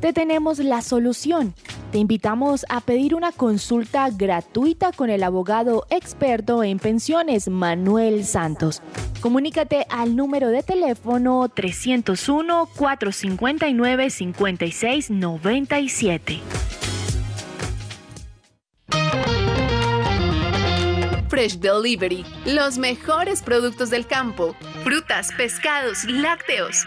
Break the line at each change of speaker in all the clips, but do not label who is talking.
te tenemos la solución. Te invitamos a pedir una consulta gratuita con el abogado experto en pensiones Manuel Santos. Comunícate al número de teléfono 301-459-5697.
Fresh Delivery, los mejores productos del campo, frutas, pescados, lácteos.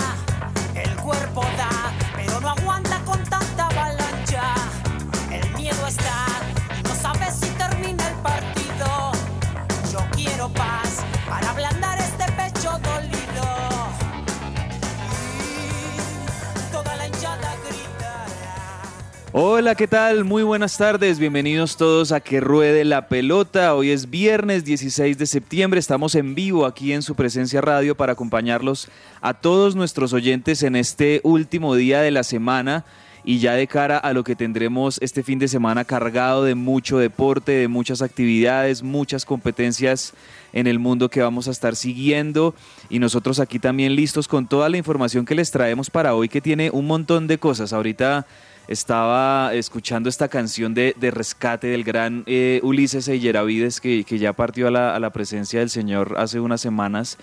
Hola, ¿qué tal? Muy buenas tardes. Bienvenidos todos a Que Ruede la Pelota. Hoy es viernes 16 de septiembre. Estamos en vivo aquí en su presencia radio para acompañarlos a todos nuestros oyentes en este último día de la semana y ya de cara a lo que tendremos este fin de semana cargado de mucho deporte, de muchas actividades, muchas competencias en el mundo que vamos a estar siguiendo y nosotros aquí también listos con toda la información que les traemos para hoy que tiene un montón de cosas. Ahorita estaba escuchando esta canción de, de rescate del gran eh, Ulises Eyeravides que, que ya partió a la, a la presencia del Señor hace unas semanas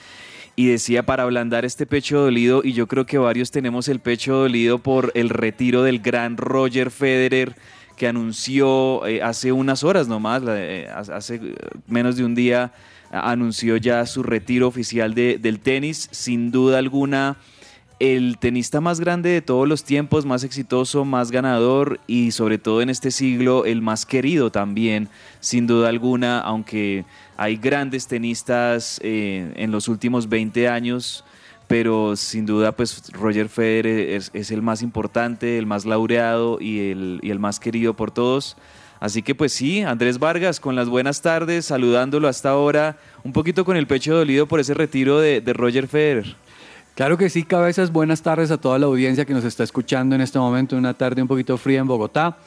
y decía para ablandar este pecho dolido y yo creo que varios tenemos el pecho dolido por el retiro del gran Roger Federer que anunció eh, hace unas horas nomás, eh, hace eh, menos de un día anunció ya su retiro oficial de- del tenis, sin duda alguna el tenista más grande de todos los tiempos, más exitoso, más ganador y sobre todo en este siglo el más querido también, sin duda alguna, aunque hay grandes tenistas eh, en los últimos 20 años, pero sin duda pues Roger Federer es, el más importante, el más laureado y el, y el más querido por todos. Así que pues sí, Andrés Vargas, con las buenas tardes, saludándolo hasta ahora, un poquito con el pecho dolido por ese retiro de Roger Federer.
Claro que sí, cabezas. Buenas tardes a toda la audiencia que nos está escuchando en este momento, una tarde un poquito fría en Bogotá.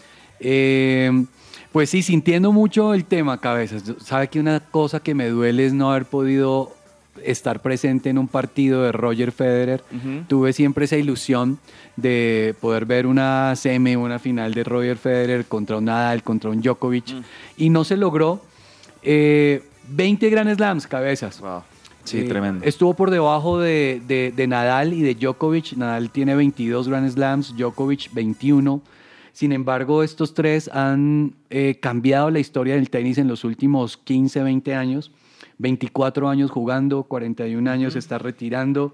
Eh, pues sí, sintiendo mucho el tema, cabezas. Sabe que una cosa que me duele es no haber podido estar presente en un partido de Roger Federer. Tuve siempre esa ilusión de poder ver una semi, una final de Roger Federer contra un Nadal, contra un Djokovic, y no se logró. Eh, 20 Grand Slams, cabezas.
Sí,
Eh,
tremendo.
Estuvo por debajo de, de- de Nadal y de Djokovic. Nadal tiene 22 Grand Slams, Djokovic 21. Sin embargo, estos tres han eh, cambiado la historia del tenis en los últimos 15, 20 años. 24 años jugando, 41 años se está retirando.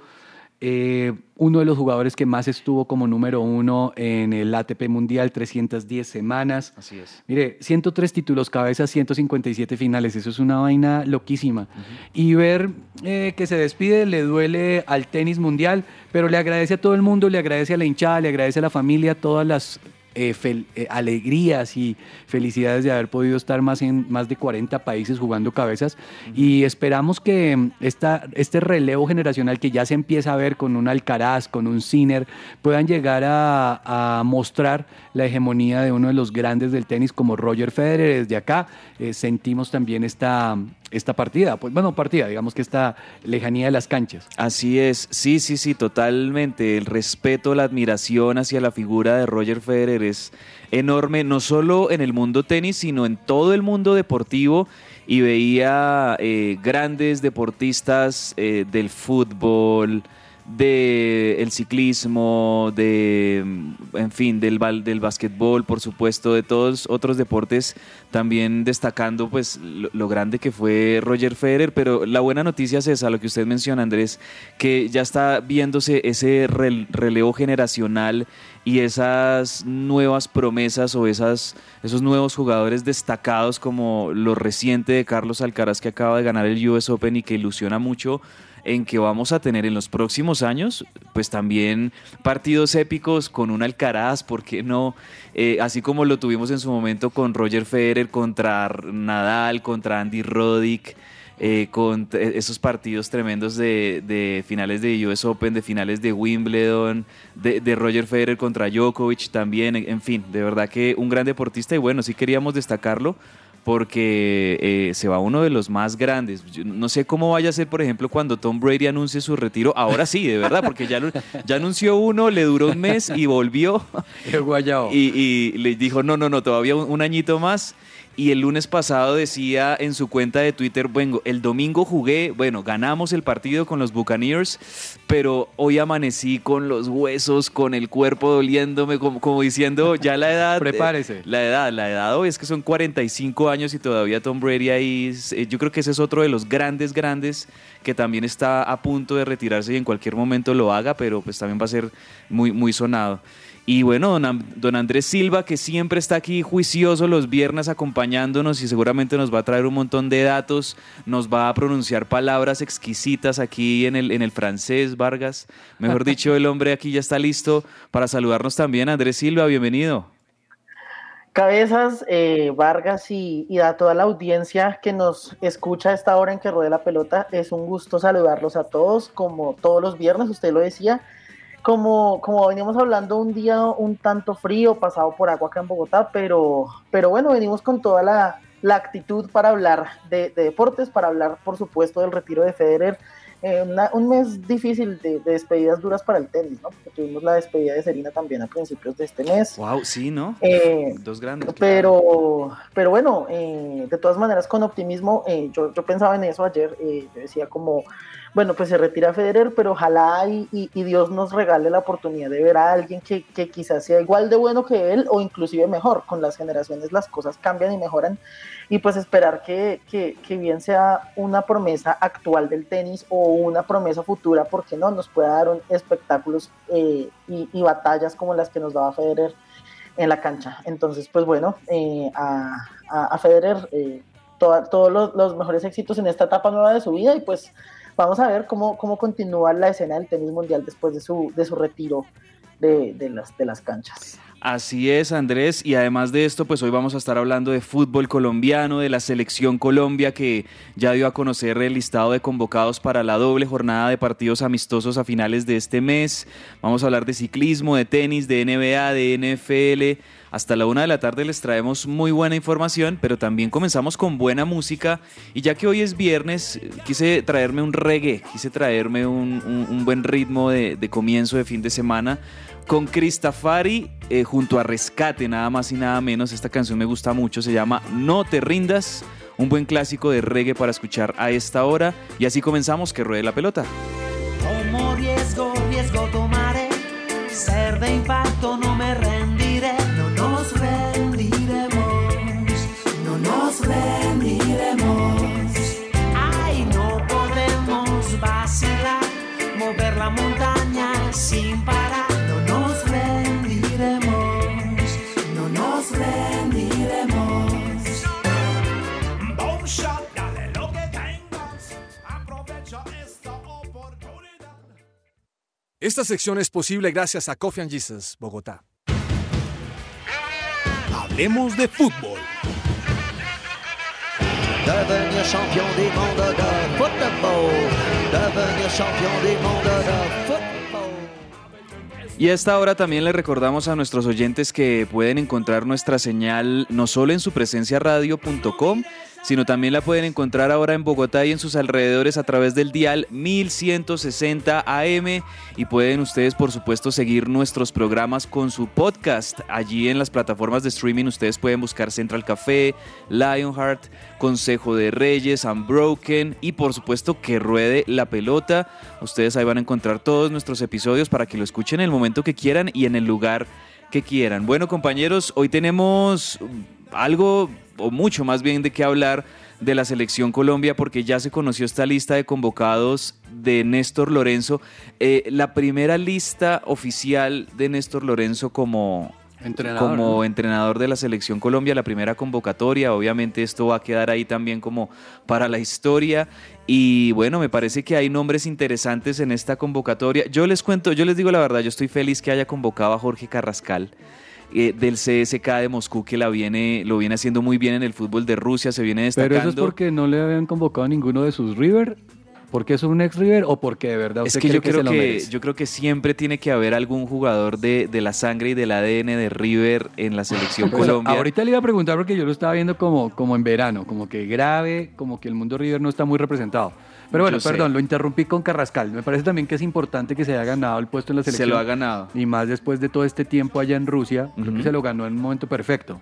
Eh, uno de los jugadores que más estuvo como número uno en el ATP Mundial, 310 semanas.
Así es.
Mire, 103 títulos, cabezas, 157 finales. Eso es una vaina loquísima. Y ver eh, que se despide le duele al tenis mundial, pero le agradece a todo el mundo, le agradece a la hinchada, le agradece a la familia todas las eh, eh, alegrías y felicidades de haber podido estar más en más de 40 países jugando cabezas y esperamos que mm, esta, este relevo generacional que ya se empieza a ver con un Alcaraz, con un Sinner, puedan llegar a, mostrar la hegemonía de uno de los grandes del tenis como Roger Federer. Desde acá eh, sentimos también esta, esta partida, pues bueno, partida, digamos que esta lejanía de las canchas.
Así es, sí, sí, sí, totalmente. El respeto, la admiración hacia la figura de Roger Federer es enorme, no solo en el mundo tenis, sino en todo el mundo deportivo. Y veía eh, grandes deportistas eh, del fútbol, del el ciclismo, de, en fin, del, del básquetbol, por supuesto, de todos otros deportes, también destacando pues lo, grande que fue Roger Federer, pero la buena noticia es esa, lo que usted menciona, Andrés, que ya está viéndose ese relevo generacional y esas nuevas promesas o esas, esos nuevos jugadores destacados como lo reciente de Carlos Alcaraz que acaba de ganar el US Open y que ilusiona mucho en que vamos a tener en los próximos años, pues también partidos épicos con un Alcaraz, ¿por qué no? Eh, así como lo tuvimos en su momento con Roger Federer contra Nadal, contra Andy Roddick. Eh, con esos partidos tremendos de, finales de US Open, de finales de Wimbledon, de, de, Roger Federer contra Djokovic también, en fin, de verdad que un gran deportista y bueno, sí queríamos destacarlo porque eh, se va uno de los más grandes. no sé cómo vaya a ser, por ejemplo, cuando Tom Brady anuncie su retiro. Ahora sí, de verdad, porque ya, ya anunció uno, le duró un mes y volvió. Y, y le dijo, no, no, no, todavía un añito más y el lunes pasado decía en su cuenta de Twitter, bueno, el domingo jugué, bueno, ganamos el partido con los Buccaneers, pero hoy amanecí con los huesos, con el cuerpo doliéndome, como, diciendo, ya la edad...
Prepárese.
La edad, la edad hoy es que son 45 años y todavía Tom Brady ahí, eh, yo creo que ese es otro de los grandes, grandes que también está a punto de retirarse y en cualquier momento lo haga, pero pues también va a ser muy, muy sonado. Y bueno, don, Andrés Silva, que siempre está aquí juicioso los viernes acompañándonos y seguramente nos va a traer un montón de datos, nos va a pronunciar palabras exquisitas aquí en el, en el francés, Vargas. Mejor dicho, el hombre aquí ya está listo para saludarnos también. Andrés Silva, bienvenido.
Cabezas, eh, Vargas y, y, a toda la audiencia que nos escucha a esta hora en que ruede la pelota, es un gusto saludarlos a todos, como todos los viernes, usted lo decía, como, como veníamos hablando, un día un tanto frío, pasado por agua acá en Bogotá, pero, pero bueno, venimos con toda la, actitud para hablar de, deportes, para hablar, por supuesto, del retiro de Federer. Eh, un mes difícil de, despedidas duras para el tenis, ¿no? Porque tuvimos la despedida de Serena también a principios de este mes.
Wow, sí, ¿no?
Eh,
Dos grandes.
Pero, pero bueno, eh, de todas maneras, con optimismo, yo, yo pensaba en eso ayer, yo decía como bueno, pues se retira Federer, pero ojalá y, Dios nos regale la oportunidad de ver a alguien que, quizás sea igual de bueno que él o inclusive mejor. Con las generaciones las cosas cambian y mejoran y pues esperar que, bien sea una promesa actual del tenis o una promesa futura, porque no nos pueda dar un espectáculos eh, y, batallas como las que nos daba Federer en la cancha. Entonces, pues bueno, eh, a, Federer eh, todos los, los mejores éxitos en esta etapa nueva de su vida y pues Vamos a ver cómo, cómo continúa la escena del tenis mundial después de su, de su retiro de, de, las, de las canchas.
Así es, Andrés. Y además de esto, pues hoy vamos a estar hablando de fútbol colombiano, de la selección Colombia, que ya dio a conocer el listado de convocados para la doble jornada de partidos amistosos a finales de este mes. Vamos a hablar de ciclismo, de tenis, de NBA, de NFL. Hasta la una de la tarde les traemos muy buena información, pero también comenzamos con buena música. Y ya que hoy es viernes, quise traerme un reggae, quise traerme un, buen ritmo de, comienzo de fin de semana con Cristafari eh, junto a Rescate, nada más y nada menos. Esta canción me gusta mucho, se llama No te rindas, un buen clásico de reggae para escuchar a esta hora. Y así comenzamos, que ruede la pelota.
Riesgo, riesgo tomaré, ser de impacto Esta
sección es posible gracias a Coffee and Jesus, Bogotá.
Hablemos de fútbol.
Devenir champion du monde de football. Devenir champion du monde de football.
Y a esta hora también le recordamos a nuestros oyentes que pueden encontrar nuestra señal no solo en su presencia radio.com, sino también la pueden encontrar ahora en Bogotá y en sus alrededores a través del dial 1160 AM y pueden ustedes por supuesto seguir nuestros programas con su podcast. Allí en las plataformas de streaming ustedes pueden buscar Central Café, Lionheart, Consejo de Reyes, Unbroken y por supuesto que ruede la pelota. Ustedes ahí van a encontrar todos nuestros episodios para que lo escuchen en el momento que quieran y en el lugar que quieran. Bueno compañeros, hoy tenemos algo o mucho más bien de qué hablar de la selección Colombia porque ya se conoció esta lista de convocados de Néstor Lorenzo, eh, la primera lista oficial de Néstor Lorenzo como
Entrenador,
como
¿no?
entrenador de la selección Colombia, la primera convocatoria, obviamente esto va a quedar ahí también como para la historia y bueno, me parece que hay nombres interesantes en esta convocatoria. Yo les cuento, yo les digo la verdad, yo estoy feliz que haya convocado a Jorge Carrascal eh, del CSK de Moscú que la viene, lo viene haciendo muy bien en el fútbol de Rusia, se viene destacando.
Pero eso es porque no le habían convocado a ninguno de sus River. ¿Porque es un ex River o porque de verdad
Es
usted
que yo creo que,
merece?
yo creo que siempre tiene que haber algún jugador de, de la sangre y del ADN de River en la selección
Pues,
Colombia.
Ahorita le iba a preguntar porque yo lo estaba viendo como, como en verano, como que grave, como que el mundo River no está muy representado. Pero bueno,
Yo sé.
perdón, lo interrumpí con Carrascal. Me parece también que es importante que se haya ganado el puesto en la
Se
selección.
lo ha ganado.
Y más después de todo este tiempo allá en Rusia, creo que se lo ganó en un momento perfecto.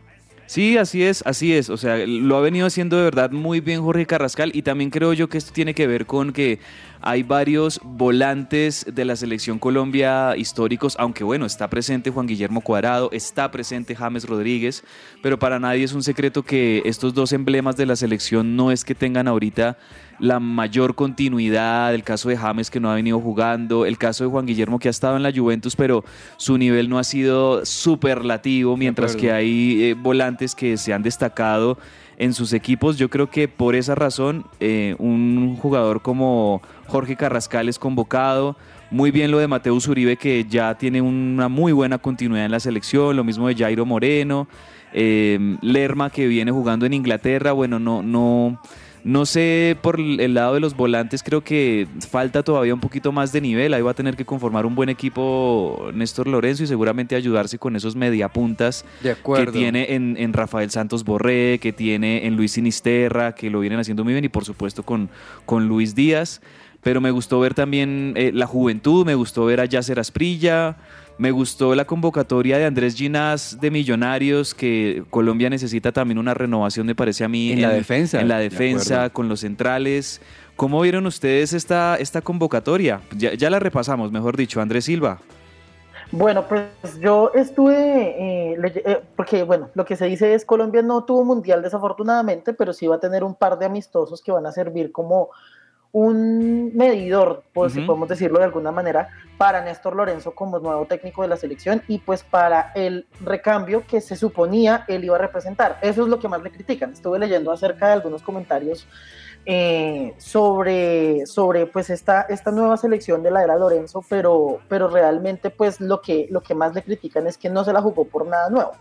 Sí, así es, así es. O sea, lo ha venido haciendo de verdad muy bien Jorge Carrascal y también creo yo que esto tiene que ver con que hay varios volantes de la selección Colombia históricos, aunque bueno, está presente Juan Guillermo Cuadrado, está presente James Rodríguez, pero para nadie es un secreto que estos dos emblemas de la selección no es que tengan ahorita la mayor continuidad, el caso de James que no ha venido jugando, el caso de Juan Guillermo que ha estado en la Juventus, pero su nivel no ha sido superlativo, mientras que hay eh, volantes que se han destacado en sus equipos. Yo creo que por esa razón eh, un jugador como Jorge Carrascal es convocado. Muy bien lo de Mateus Uribe, que ya tiene una muy buena continuidad en la selección. Lo mismo de Jairo Moreno. eh, Lerma, que viene jugando en Inglaterra. Bueno, no, no, no sé por el lado de los volantes, creo que falta todavía un poquito más de nivel. Ahí va a tener que conformar un buen equipo Néstor Lorenzo y seguramente ayudarse con esos mediapuntas que tiene en, en Rafael Santos Borré, que tiene en Luis Sinisterra, que lo vienen haciendo muy bien, y por supuesto con, con Luis Díaz. Pero me gustó ver también eh, la juventud, me gustó ver a Yasser Asprilla, me gustó la convocatoria de Andrés Ginás de Millonarios, que Colombia necesita también una renovación, me parece a mí.
En la defensa,
En la
de
defensa, con los centrales. ¿Cómo vieron ustedes esta, esta convocatoria? Ya, ya la repasamos, mejor dicho, Andrés Silva.
Bueno, pues yo estuve, eh, eh, porque bueno, lo que se dice es Colombia no tuvo mundial desafortunadamente, pero sí va a tener un par de amistosos que van a servir como un medidor, pues si podemos decirlo de alguna manera, para Néstor Lorenzo como nuevo técnico de la selección y pues para el recambio que se suponía él iba a representar. Eso es lo que más le critican. Estuve leyendo acerca de algunos comentarios eh, sobre, sobre pues esta, esta nueva selección de la era Lorenzo, pero, pero realmente pues lo que, lo que más le critican es que no se la jugó por nada nuevo.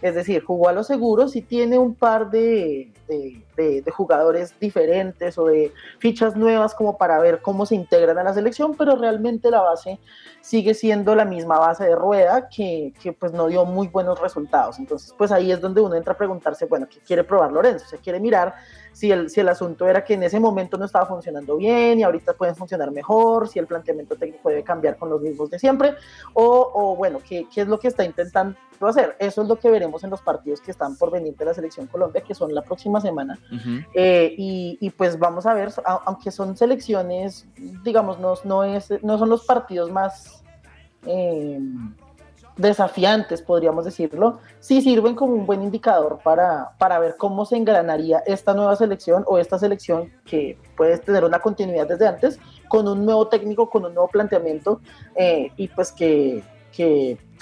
Es decir, jugó a los seguros y tiene un par de, de- de- de jugadores diferentes o de fichas nuevas como para ver cómo se integran a la selección, pero realmente la base sigue siendo la misma base de rueda que, que, pues no dio muy buenos resultados. Entonces pues ahí es donde uno entra a preguntarse, bueno, ¿qué quiere probar Lorenzo? ¿Se quiere mirar si el, si el asunto era que en ese momento no estaba funcionando bien y ahorita pueden funcionar mejor, si el planteamiento técnico debe cambiar con los mismos de siempre, o, o bueno, ¿qué, ¿qué es lo que está intentando hacer? Eso es lo que veremos en los partidos que están por venir de la Selección Colombia, que son la próxima semana. Eh, y, pues vamos a ver, aunque son selecciones, digamos, no, no, es, no son los partidos más eh, desafiantes, podríamos decirlo, sí sirven como un buen indicador para, para ver cómo se engranaría esta nueva selección o esta selección que puede tener una continuidad desde antes, con un nuevo técnico, con un nuevo planteamiento eh, y pues que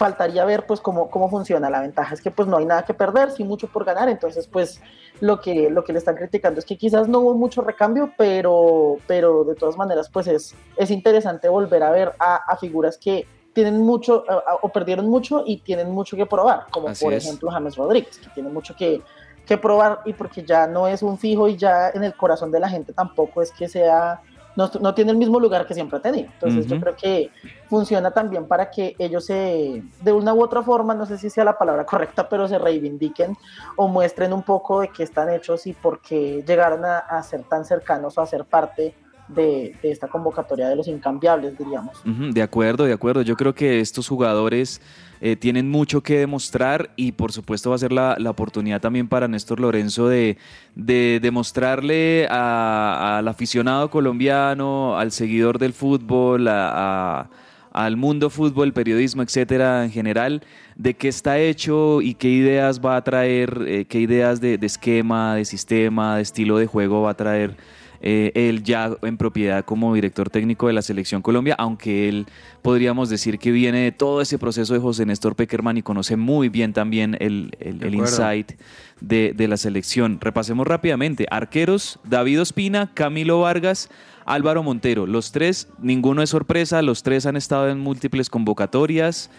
faltaría ver pues cómo, cómo funciona. La ventaja es que pues no hay nada que perder, sí mucho por ganar, entonces pues lo que, lo que le están criticando es que quizás no hubo mucho recambio, pero, pero de todas maneras pues es, es interesante volver a ver a, a figuras que tienen mucho o perdieron mucho y tienen mucho que probar, como por ejemplo James Rodríguez, que tiene mucho que, que probar y porque ya no es un fijo y ya en el corazón de la gente tampoco es que sea no, tiene el mismo lugar que siempre ha tenido. Entonces yo creo que funciona también para que ellos se, de una u otra forma, no sé si sea la palabra correcta, pero se reivindiquen o muestren un poco de qué están hechos y por qué llegaron a, ser tan cercanos o a ser parte de, esta convocatoria de los incambiables, diríamos.
de acuerdo, de acuerdo. Yo creo que estos jugadores eh, tienen mucho que demostrar y por supuesto va a ser la, oportunidad también para Néstor Lorenzo de, demostrarle al aficionado colombiano, al seguidor del fútbol, al mundo fútbol, periodismo, etcétera, en general, de qué está hecho y qué ideas va a traer, eh, qué ideas de, de, esquema, de sistema, de estilo de juego va a traer eh, él ya en propiedad como director técnico de la Selección Colombia, aunque él podríamos decir que viene de todo ese proceso de José Néstor Peckerman y conoce muy bien también el, el, insight de, de la selección. Repasemos rápidamente. Arqueros, David Ospina, Camilo Vargas, Álvaro Montero. Los tres, ninguno es sorpresa, los tres han estado en múltiples convocatorias.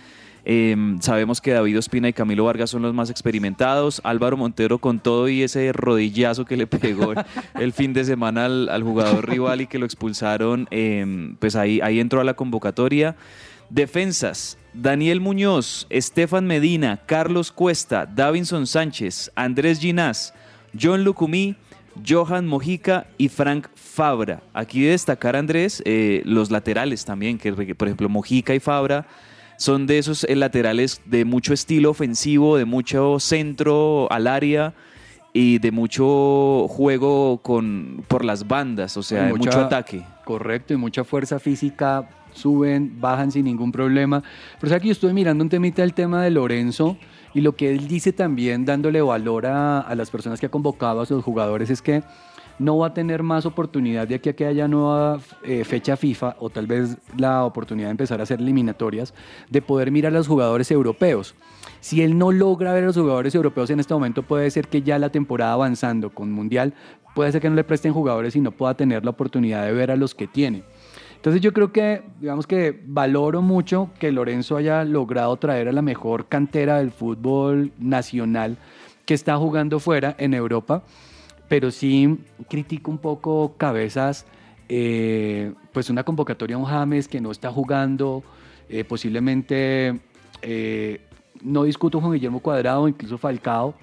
Em, sabemos que David Ospina y Camilo Vargas son los más experimentados. Álvaro Montero con todo y ese rodillazo que le pegó el fin de semana al, jugador rival y que lo expulsaron, em, pues ahí, ahí entró a la convocatoria. Defensas, Daniel Muñoz, Estefan Medina, Carlos Cuesta, Davinson Sánchez, Andrés Ginás, John Lucumí, Johan Mojica y Frank Fabra. Aquí destacar, Andrés, eh, los laterales también, que por ejemplo Mojica y Fabra son de esos eh, laterales de mucho estilo ofensivo, de mucho centro al área y de mucho juego con, por las bandas, o sea, de mucho ataque.
Correcto, y mucha fuerza física, suben, bajan sin ningún problema. Pero aquí yo estoy mirando un temita del tema de Lorenzo y lo que él dice también dándole valor a, a las personas que ha convocado a sus jugadores es que no va a tener más oportunidad de aquí a que haya nueva eh, fecha FIFA o tal vez la oportunidad de empezar a hacer eliminatorias, de poder mirar a los jugadores europeos. Si él no logra ver a los jugadores europeos en este momento, puede ser que ya la temporada avanzando con Mundial, puede ser que no le presten jugadores y no pueda tener la oportunidad de ver a los que tiene. Entonces yo creo que, digamos que valoro mucho que Lorenzo haya logrado traer a la mejor cantera del fútbol nacional que está jugando fuera en Europa pero sí critico un poco cabezas, eh, pues una convocatoria a un James que no está jugando, eh, posiblemente eh, no discuto con Guillermo Cuadrado, incluso Falcao,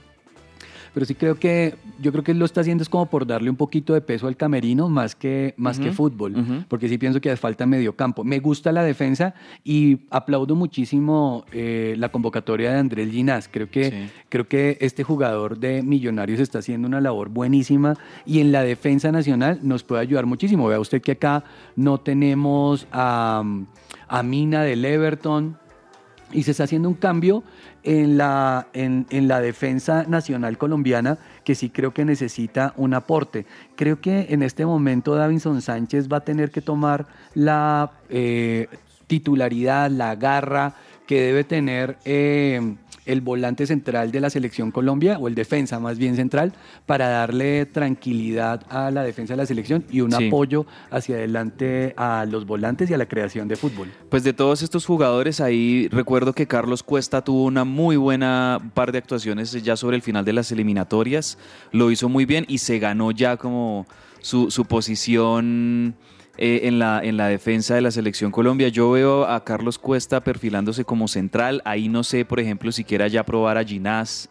pero sí creo que yo creo que lo está haciendo es como por darle un poquito de peso al camerino más que, más que fútbol, porque sí pienso que hace falta medio campo. Me gusta la defensa y aplaudo muchísimo eh, la convocatoria de Andrés Ginás. Creo que, creo que este jugador de Millonarios está haciendo una labor buenísima y en la defensa nacional nos puede ayudar muchísimo. Vea usted que acá no tenemos a, a Mina del Everton y se está haciendo un cambio en la, en, la defensa nacional colombiana que sí creo que necesita un aporte. Creo que en este momento Davinson Sánchez va a tener que tomar la eh, titularidad, la garra que debe tener eh, el volante central de la selección Colombia, o el defensa más bien central, para darle tranquilidad a la defensa de la selección y un apoyo hacia adelante a los volantes y a la creación de fútbol.
Pues de todos estos jugadores, ahí recuerdo que Carlos Cuesta tuvo una muy buena par de actuaciones ya sobre el final de las eliminatorias, lo hizo muy bien y se ganó ya como su, su posición eh, en, la, en la defensa de la selección Colombia. Yo veo a Carlos Cuesta perfilándose como central. Ahí no sé, por ejemplo, si quiera ya probar a Ginás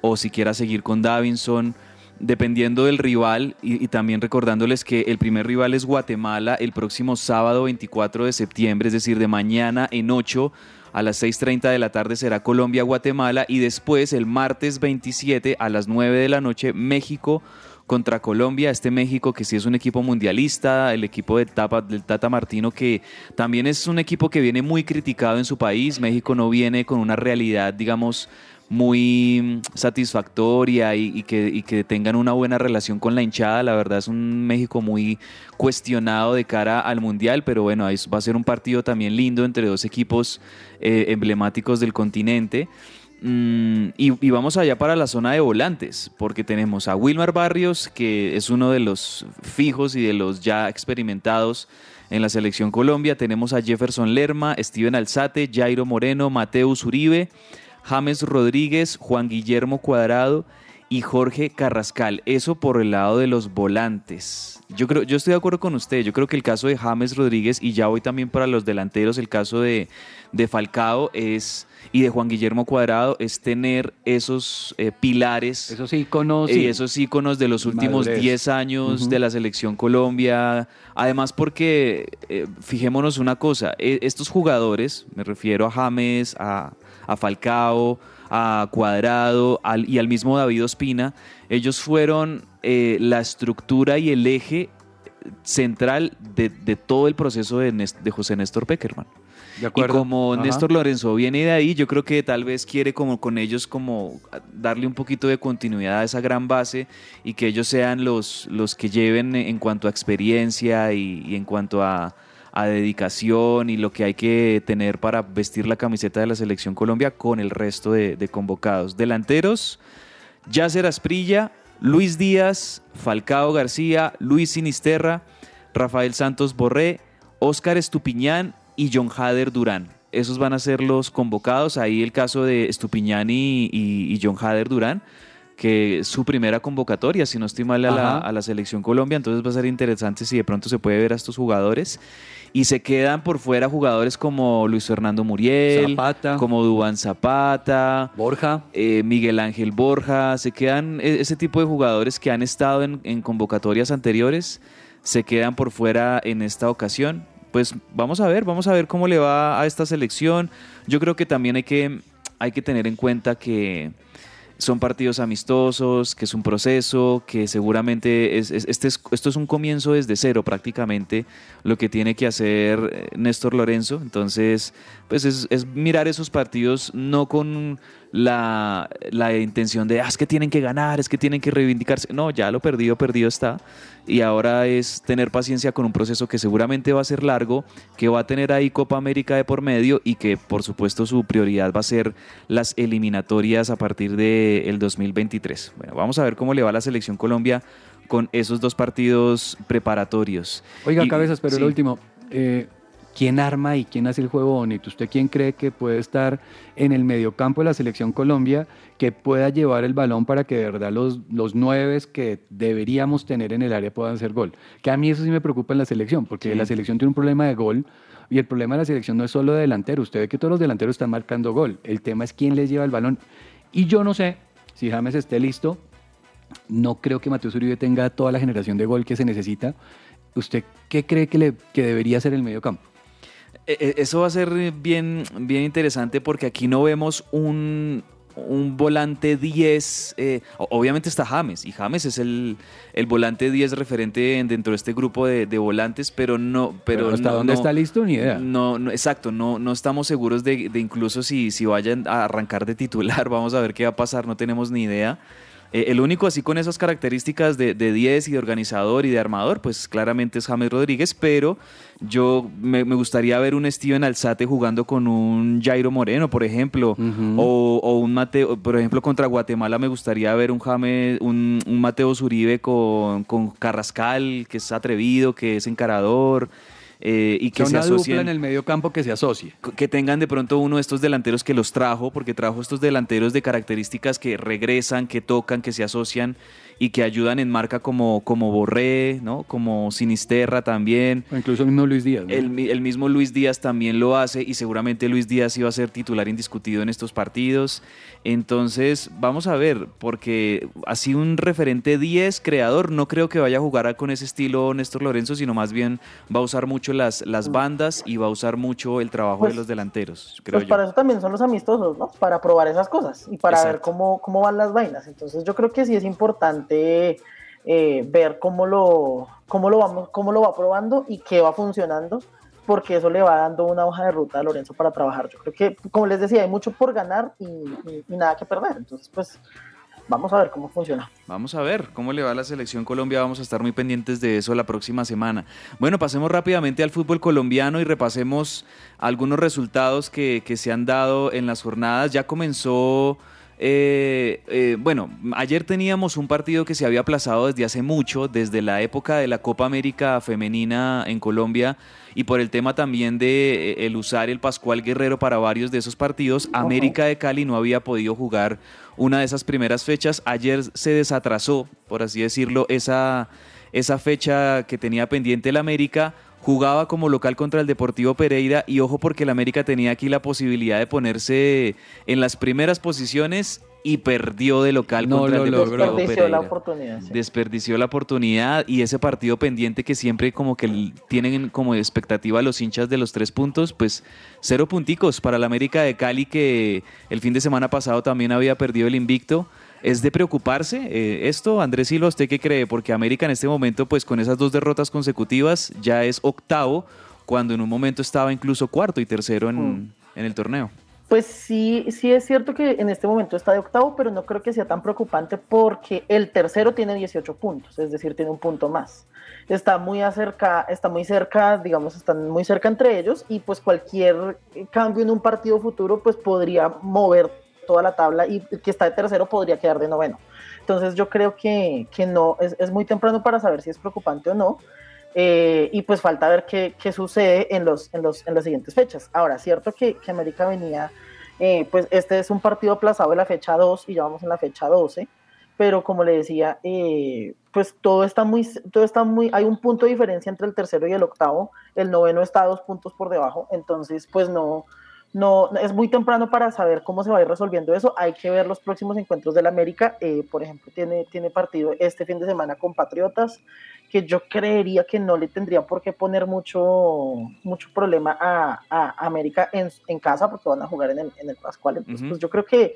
o si quiera seguir con Davinson dependiendo del rival y, también recordándoles que el primer rival es Guatemala el próximo sábado 24 de septiembre, es decir, de mañana en 8 a las 6.30 de la tarde será Colombia-Guatemala y después el martes 27 a las 9 de la noche México contra Colombia, este México que sí es un equipo mundialista, el equipo de Tapa, del Tata Martino que también es un equipo que viene muy criticado en su país, México no viene con una realidad, digamos, muy satisfactoria y, que, que, tengan una buena relación con la hinchada. La verdad es un México muy cuestionado de cara al Mundial, pero bueno, va a ser un partido también lindo entre dos equipos eh, emblemáticos del continente. Mm, y, vamos allá para la zona de volantes, porque tenemos a Wilmar Barrios, que es uno de los fijos y de los ya experimentados en la selección Colombia. Tenemos a Jefferson Lerma, Steven Alzate, Jairo Moreno, Mateus Uribe, James Rodríguez, Juan Guillermo Cuadrado y Jorge Carrascal. Eso por el lado de los volantes. Yo creo, yo estoy de acuerdo con usted. Yo creo que el caso de James Rodríguez y ya voy también para los delanteros, el caso de, de Falcao es y de Juan Guillermo Cuadrado es tener esos eh, pilares.
Esos íconos.
Y esos íconos de los últimos 10 años de la selección Colombia. Además porque, eh, fijémonos una cosa, e, estos jugadores, me refiero a James, a, a Falcao, a Cuadrado y al mismo David Ospina, ellos fueron eh, la estructura y el eje central de, todo el proceso de, de José Néstor Peckerman. De acuerdo. Y como Néstor Lorenzo viene de ahí, yo creo que tal vez quiere como con ellos como darle un poquito de continuidad a esa gran base y que ellos sean los, los que lleven en cuanto a experiencia y en cuanto a, a dedicación y lo que hay que tener para vestir la camiseta de la selección Colombia con el resto de, convocados. Delanteros, Yacer Asprilla, Luis Díaz, Falcao García, Luis Sinisterra, Rafael Santos Borré, Óscar Estupiñán y John Hader Durán. Esos van a ser los convocados. Ahí el caso de Estupiñán y, John Hader Durán que es su primera convocatoria, si no estoy mal, a la, a la, selección Colombia. Entonces va a ser interesante si de pronto se puede ver a estos jugadores y se quedan por fuera jugadores como Luis Fernando Muriel, como Dubán Zapata,
Borja,
eh, Miguel Ángel Borja, se quedan e, ese tipo de jugadores que han estado en, en convocatorias anteriores, se quedan por fuera en esta ocasión. Pues vamos a ver, vamos a ver cómo le va a esta selección. Yo creo que también hay que, hay que tener en cuenta que son partidos amistosos, que es un proceso, que seguramente es, este esto es un comienzo desde cero prácticamente lo que tiene que hacer eh, Néstor Lorenzo. Entonces, pues es, es mirar esos partidos no con la, la intención de, ah, es que tienen que ganar, es que tienen que reivindicarse. No, ya lo perdido, perdido está. Y ahora es tener paciencia con un proceso que seguramente va a ser largo, que va a tener ahí Copa América de por medio y que por supuesto su prioridad va a ser las eliminatorias a partir del 2023. Bueno, vamos a ver cómo le va a la selección Colombia con esos dos partidos preparatorios.
Oiga, cabezas, pero el último. Eh, quién arma y quién hace el juego bonito. ¿Usted quién cree que puede estar en el mediocampo de la selección Colombia que pueda llevar el balón para que de verdad los, los nueve que deberíamos tener en el área puedan hacer gol? Que a mí eso sí me preocupa en la selección, porque la selección tiene un problema de gol. Y el problema de la selección no es solo de delantero. Usted ve que todos los delanteros están marcando gol. El tema es quién les lleva el balón. Y yo no sé si James esté listo. No creo que Mateus Uribe tenga toda la generación de gol que se necesita. ¿Usted qué cree que, le, que debería ser el medio campo?
E, e, eso va a ser bien, bien interesante porque aquí no vemos un, volante 10. Eh, obviamente está James, y James es el, el volante 10 referente dentro de este grupo de, volantes, pero no. Pero,
¿Hasta dónde está listo? Ni idea.
No, no exacto, no, no estamos seguros de, de, incluso si, si vayan a arrancar de titular. Vamos a ver qué va a pasar, no tenemos ni idea. Eh, el único así con esas características de, 10 y de organizador y de armador, pues claramente es James Rodríguez, pero yo me, gustaría ver un Steven Alzate jugando con un Jairo Moreno, por ejemplo, o, un Mateo, por ejemplo, contra Guatemala me gustaría ver un James, un, Mateo Zuribe con, con Carrascal, que es atrevido, que es encarador. Eh, y que, se asocien,
en el medio campo que se asocie.
Que tengan de pronto uno de estos delanteros que los trajo, porque trajo estos delanteros de características que regresan, que tocan, que se asocian y que ayudan en marca como, como Borré, ¿no? como Sinisterra también.
incluso el mismo Luis Díaz.
El, mismo Luis Díaz también lo hace y seguramente Luis Díaz iba a ser titular indiscutido en estos partidos. Entonces, vamos a ver, porque así un referente 10 creador, no creo que vaya a jugar con ese estilo Néstor Lorenzo, sino más bien va a usar mucho las, las bandas y va a usar mucho el trabajo de pues, los delanteros. Creo
pues para eso también son los amistosos, ¿no? Para probar esas cosas y para ver cómo, cómo van las vainas. Entonces, yo creo que sí es importante eh, ver cómo lo, cómo, lo vamos, cómo lo va probando y qué va funcionando, porque eso le va dando una hoja de ruta a Lorenzo para trabajar. Yo creo que, como les decía, hay mucho por ganar y, nada que perder. Entonces, pues vamos a ver cómo funciona.
Vamos a ver cómo le va a la selección Colombia. Vamos a estar muy pendientes de eso la próxima semana. Bueno, pasemos rápidamente al fútbol colombiano y repasemos algunos resultados que, que se han dado en las jornadas. Ya comenzó eh, eh, bueno, ayer teníamos un partido que se había aplazado desde hace mucho, desde la época de la Copa América Femenina en Colombia y por el tema también de eh, el usar el Pascual Guerrero para varios de esos partidos, América de Cali no había podido jugar una de esas primeras fechas. Ayer se desatrasó, por así decirlo, esa, esa fecha que tenía pendiente el América jugaba como local contra el Deportivo Pereira y ojo porque el América tenía aquí la posibilidad de ponerse en las primeras posiciones y perdió de local contra el Deportivo
Desperdició
Pereira.
la oportunidad. sí.
Desperdició la oportunidad y ese partido pendiente que siempre como que tienen como expectativa los hinchas de los tres puntos, pues cero punticos para el América de Cali que el fin de semana pasado también había perdido el invicto. ¿Es de preocuparse eh, esto, Andrés Silva? ¿Usted qué cree? Porque América en este momento, pues con esas dos derrotas consecutivas, ya es octavo, cuando en un momento estaba incluso cuarto y tercero en, en el torneo.
Pues sí, sí es cierto que en este momento está de octavo, pero no creo que sea tan preocupante porque el tercero tiene 18 puntos, es decir, tiene un punto más. Está muy acerca, está muy cerca, digamos, están muy cerca entre ellos y pues cualquier cambio en un partido futuro pues podría mover toda la tabla y el que está de tercero podría quedar de noveno. Entonces yo creo que, que no, es, es muy temprano para saber si es preocupante o no. Eh, y pues falta ver qué, qué sucede en, los, en, los, en las siguientes fechas. Ahora, cierto que, que América venía, eh, pues este es un partido aplazado de la fecha 2 y ya vamos en la fecha 12, pero como le decía, eh, pues todo está muy, todo está muy, hay un punto de diferencia entre el tercero y el octavo, el noveno está a dos puntos por debajo, entonces pues no, no, es muy temprano para saber cómo se va a ir resolviendo eso. Hay que ver los próximos encuentros del América. Eh, por ejemplo, tiene, tiene partido este fin de semana con Patriotas, que yo creería que no le tendría por qué poner mucho, mucho problema a, a América en, en, casa, porque van a jugar en el, en el Pascual. Entonces, uh -huh. pues yo creo que,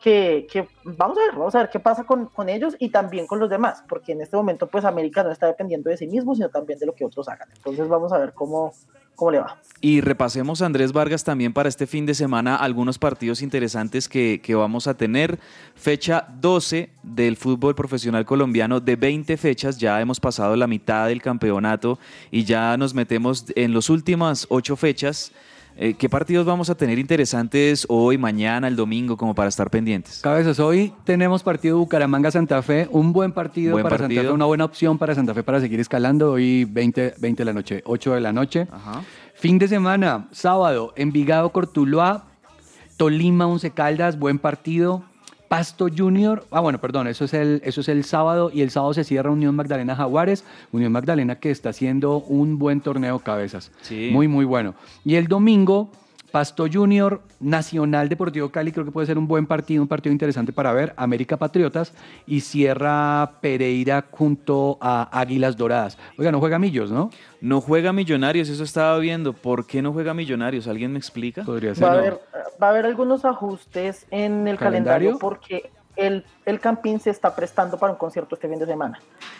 que, que, vamos a ver, vamos a ver qué pasa con, con, ellos y también con los demás, porque en este momento, pues América no está dependiendo de sí mismo, sino también de lo que otros hagan. Entonces, vamos a ver cómo ¿Cómo le va?
Y repasemos, Andrés Vargas, también para este fin de semana algunos partidos interesantes que, que, vamos a tener. Fecha 12 del fútbol profesional colombiano, de 20 fechas, ya hemos pasado la mitad del campeonato y ya nos metemos en las últimas 8 fechas. Eh, ¿Qué partidos vamos a tener interesantes hoy, mañana, el domingo, como para estar pendientes?
Cabezas, hoy tenemos partido Bucaramanga-Santa Fe, un buen partido
buen
para
partido.
Santa Fe, una buena opción para Santa Fe para seguir escalando. Hoy 20, 20 de la noche, 8 de la noche.
Ajá.
Fin de semana, sábado, Envigado-Cortuluá, Tolima-Once Caldas, buen partido. Pasto Junior, ah bueno, perdón, eso es, el, eso es el sábado y el sábado se cierra Unión Magdalena Jaguares, Unión Magdalena que está haciendo un buen torneo cabezas,
sí.
muy muy bueno. Y el domingo, Pasto Junior, Nacional Deportivo Cali, creo que puede ser un buen partido, un partido interesante para ver, América Patriotas y cierra Pereira junto a Águilas Doradas. Oiga, no juega Millos, ¿no?
No juega Millonarios, eso estaba viendo. ¿Por qué no juega Millonarios? ¿Alguien me explica?
Podría ser.
Va, a
no.
haber, va a haber algunos ajustes en el
¿Calendario?
calendario, porque el, el Campín se está prestando para un concierto este fin de semana.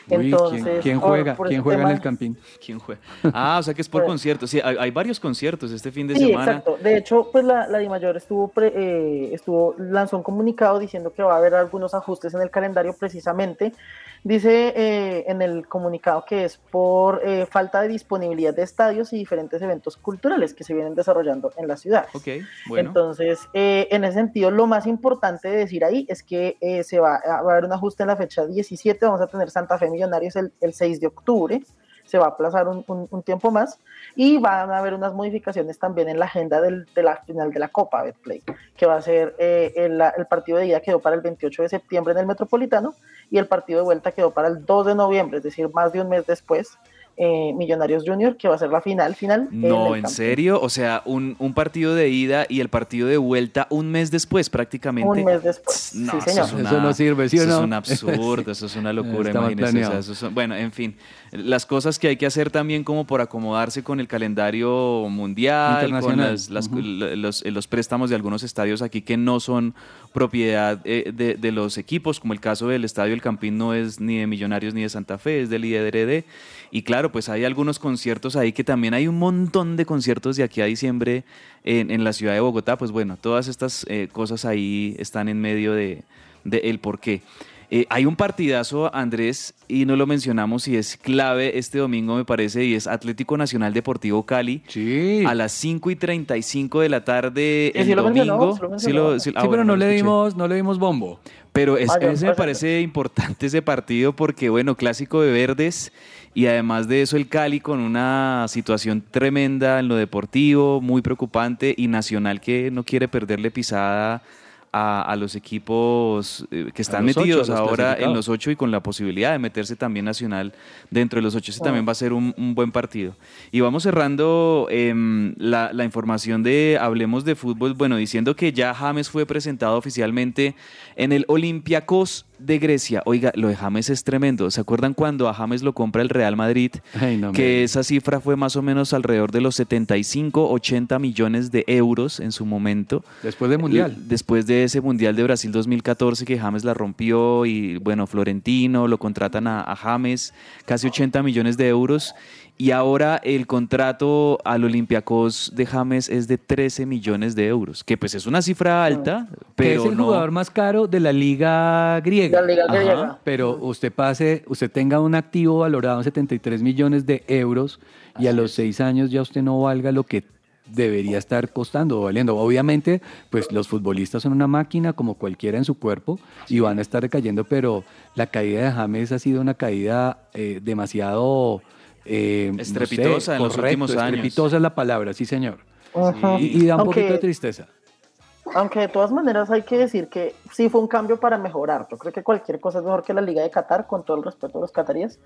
Uy, ¿quién-
Entonces,
¿quién, juega?
por
¿Quién juega en el Campín?
¿Quién juega? Ah, o sea que es por
Pues-
conciertos. Sí, hay, hay varios conciertos este fin de
Sí,
semana.
exacto. De hecho, pues la, la DIMAYOR estuvo, pre- eh, estuvo, lanzó un comunicado diciendo que va a haber algunos ajustes en el calendario precisamente. Dice eh, en el comunicado que es por eh, falta de disponibilidad de estadios y diferentes eventos culturales que se vienen desarrollando en la ciudad.
Ok, bueno.
Entonces, eh, en ese sentido, lo más importante de decir ahí es que eh, se va, a- va a haber un ajuste en la fecha 17, vamos a tener Santa Fe Millonarios el, el 6 de octubre, se va a aplazar un, un- un tiempo más, y van a haber unas modificaciones también en la agenda del- de la final de la Copa Betplay, que va a ser eh, el, el partido de ida quedó para el 28 de septiembre en el Metropolitano, y el partido de vuelta quedó para el 2 de noviembre, es decir, más de un mes después, eh, Millonarios Junior, que va a ser la final, final.
No, ¿en
Campín.
serio? O sea, un, un partido de ida y el partido de vuelta un mes después prácticamente.
Un mes después,
No,
sí,
eso
señor.
es una-
Eso no sirve, ¿sí o
eso
no?
es un absurdo, eso es una locura, imagínese. o sea, eso son- bueno, en fin, las cosas que hay que hacer también como por acomodarse con el calendario mundial, con las-
Ujú.
los, los préstamos de algunos estadios aquí que no son propiedad eh, de, de los equipos, como el caso del Estadio El Campín no es ni de Millonarios ni de Santa Fe, es del IDRD. Y claro, pues hay algunos conciertos ahí que también hay un montón de conciertos de aquí a diciembre en, en la ciudad de Bogotá. Pues bueno, todas estas eh, cosas ahí están en medio de, de el por qué. Eh, hay un partidazo, Andrés, y no lo mencionamos y es clave este domingo, me parece, y es Atlético Nacional Deportivo Cali.
Sí.
A las 5 y 35 de la tarde
Sí,
el
sí lo mencionó,
domingo.
sí lo
Sí,
mencionó.
lo- sí- ah,
Sí,
bueno,
pero no
lo
le dimos, no le dimos bombo.
Pero es,
Vaya,
ese me
vaya.
parece importante ese partido porque, bueno, clásico de verdes y además de eso el Cali con una situación tremenda en lo deportivo, muy preocupante y Nacional que no quiere perderle pisada a, a los equipos eh, que están
ocho,
metidos ahora en los ocho y con la posibilidad de meterse también Nacional dentro de los ocho. Ese también va a ser un, un buen partido. Y vamos cerrando em, la, la información de Hablemos de Fútbol, bueno, diciendo que ya James fue presentado oficialmente en el Olympiacos de Grecia. Oiga, lo de James es tremendo. ¿Se acuerdan cuando a James lo compra el Real Madrid?
Ay, no
que esa cifra fue más o menos alrededor de los 75, 80 millones de euros en su momento.
Después del Mundial.
Después de ese Mundial de Brasil 2014 que James la rompió y bueno, Florentino lo contratan a, a James, casi 80 millones de euros. Y ahora el contrato al Olympiacos de James es de 13 millones de euros, que pues es una cifra alta,
que
pero
es el
no-
jugador más caro de la liga griega.
La liga
Ajá.
griega.
Pero usted pase, usted tenga un activo valorado en 73 millones de euros y a los seis años ya usted no valga lo que debería estar costando o valiendo. Obviamente, pues los futbolistas son una máquina como cualquiera en su cuerpo y van a estar recayendo, pero la caída de James ha sido una caída eh, demasiado eh, no sé,
Estrepitosa en los
correcto,
últimos años.
Estrepitosa es la palabra, sí señor.
Ujú.
Y, y da un
Aunque-
poquito de tristeza.
Aunque de todas maneras hay que decir que sí fue un cambio para mejorar. Yo creo que cualquier cosa es mejor que la Liga de Qatar, con todo el respeto a los cataríes.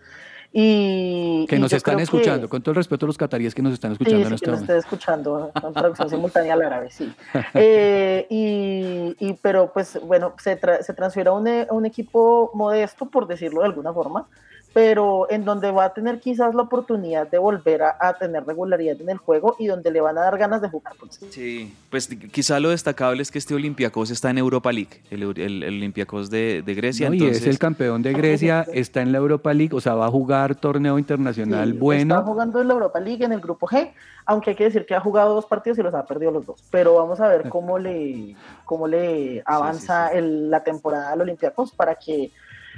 Y,
Que
y
nos
yo
están
creo que-
escuchando, con todo el respeto a los cataríes que nos están
Sí,
escuchando
sí,
en este
que nos
momento.
esté escuchando con traducción simultánea al árabe, sí. Eh, y, y- pero pues bueno, se, tra- se transfiere a un, e- a un equipo modesto, por decirlo de alguna forma, pero en donde va a tener quizás la oportunidad de volver a, a tener regularidad en el juego y donde le van a dar ganas de jugar. pues.
Sí, pues quizá lo destacable es que este Olympiacos está en Europa League, el, el, el Olympiacos de, de Grecia.
No, y
entonces,
es el campeón de Grecia, está en la Europa League, o sea, va a jugar torneo internacional
Sí, Está
bueno.
jugando en la Europa League en el grupo G, aunque hay que decir que ha jugado dos partidos y los ha perdido los dos. Pero vamos a ver cómo le, cómo le avanza el- la temporada al Olympiacos para que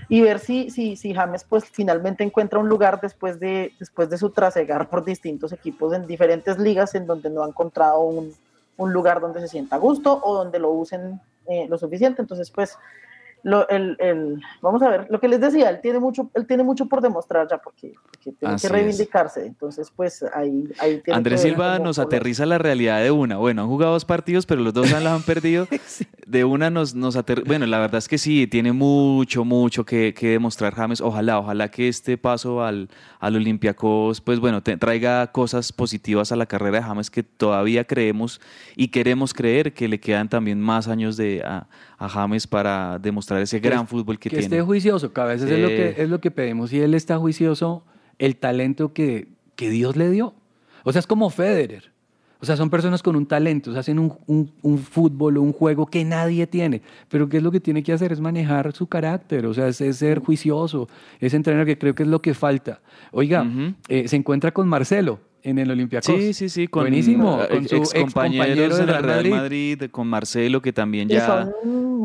y ver si, si, si James pues finalmente encuentra un lugar después de, después de su trasegar por distintos equipos en diferentes ligas en donde no ha encontrado un, un lugar donde se sienta a gusto o donde lo usen eh, lo suficiente. Entonces, pues, lo, el, el- vamos a ver, lo que les decía, él tiene mucho, él tiene mucho por demostrar ya porque, porque tiene
Así
que
es.
reivindicarse. Entonces, pues ahí, ahí tiene
Andrés
que ver
Silva nos aterriza la realidad de una. Bueno, han jugado dos partidos, pero los dos las han perdido. De una nos, nos aterriza. Bueno, la verdad es que sí, tiene mucho, mucho que, que demostrar James. Ojalá, ojalá que este paso al, al Olympiacos, pues bueno, te- traiga cosas positivas a la carrera de James que todavía creemos y queremos creer que le quedan también más años de, a, a James para demostrar ese gran fútbol que,
que
tiene.
esté juicioso, que a veces es, lo que, es lo que pedimos. Y él está juicioso, el talento que, que Dios le dio. O sea, es como Federer. O sea, son personas con un talento, o sea, hacen un, un, un fútbol, un juego que nadie tiene. Pero ¿qué es lo que tiene que hacer? Es manejar su carácter, o sea, es, es ser juicioso, es entrenar, que creo que es lo que falta. Oiga,
Ujú.
eh, se encuentra con Marcelo en el Olympiacos.
Sí, sí, sí, con
Buenísimo,
eh,
con su
ex compañeros
excompañero
del
del
Real
Madrid.
Madrid, con Marcelo, que también ya...
son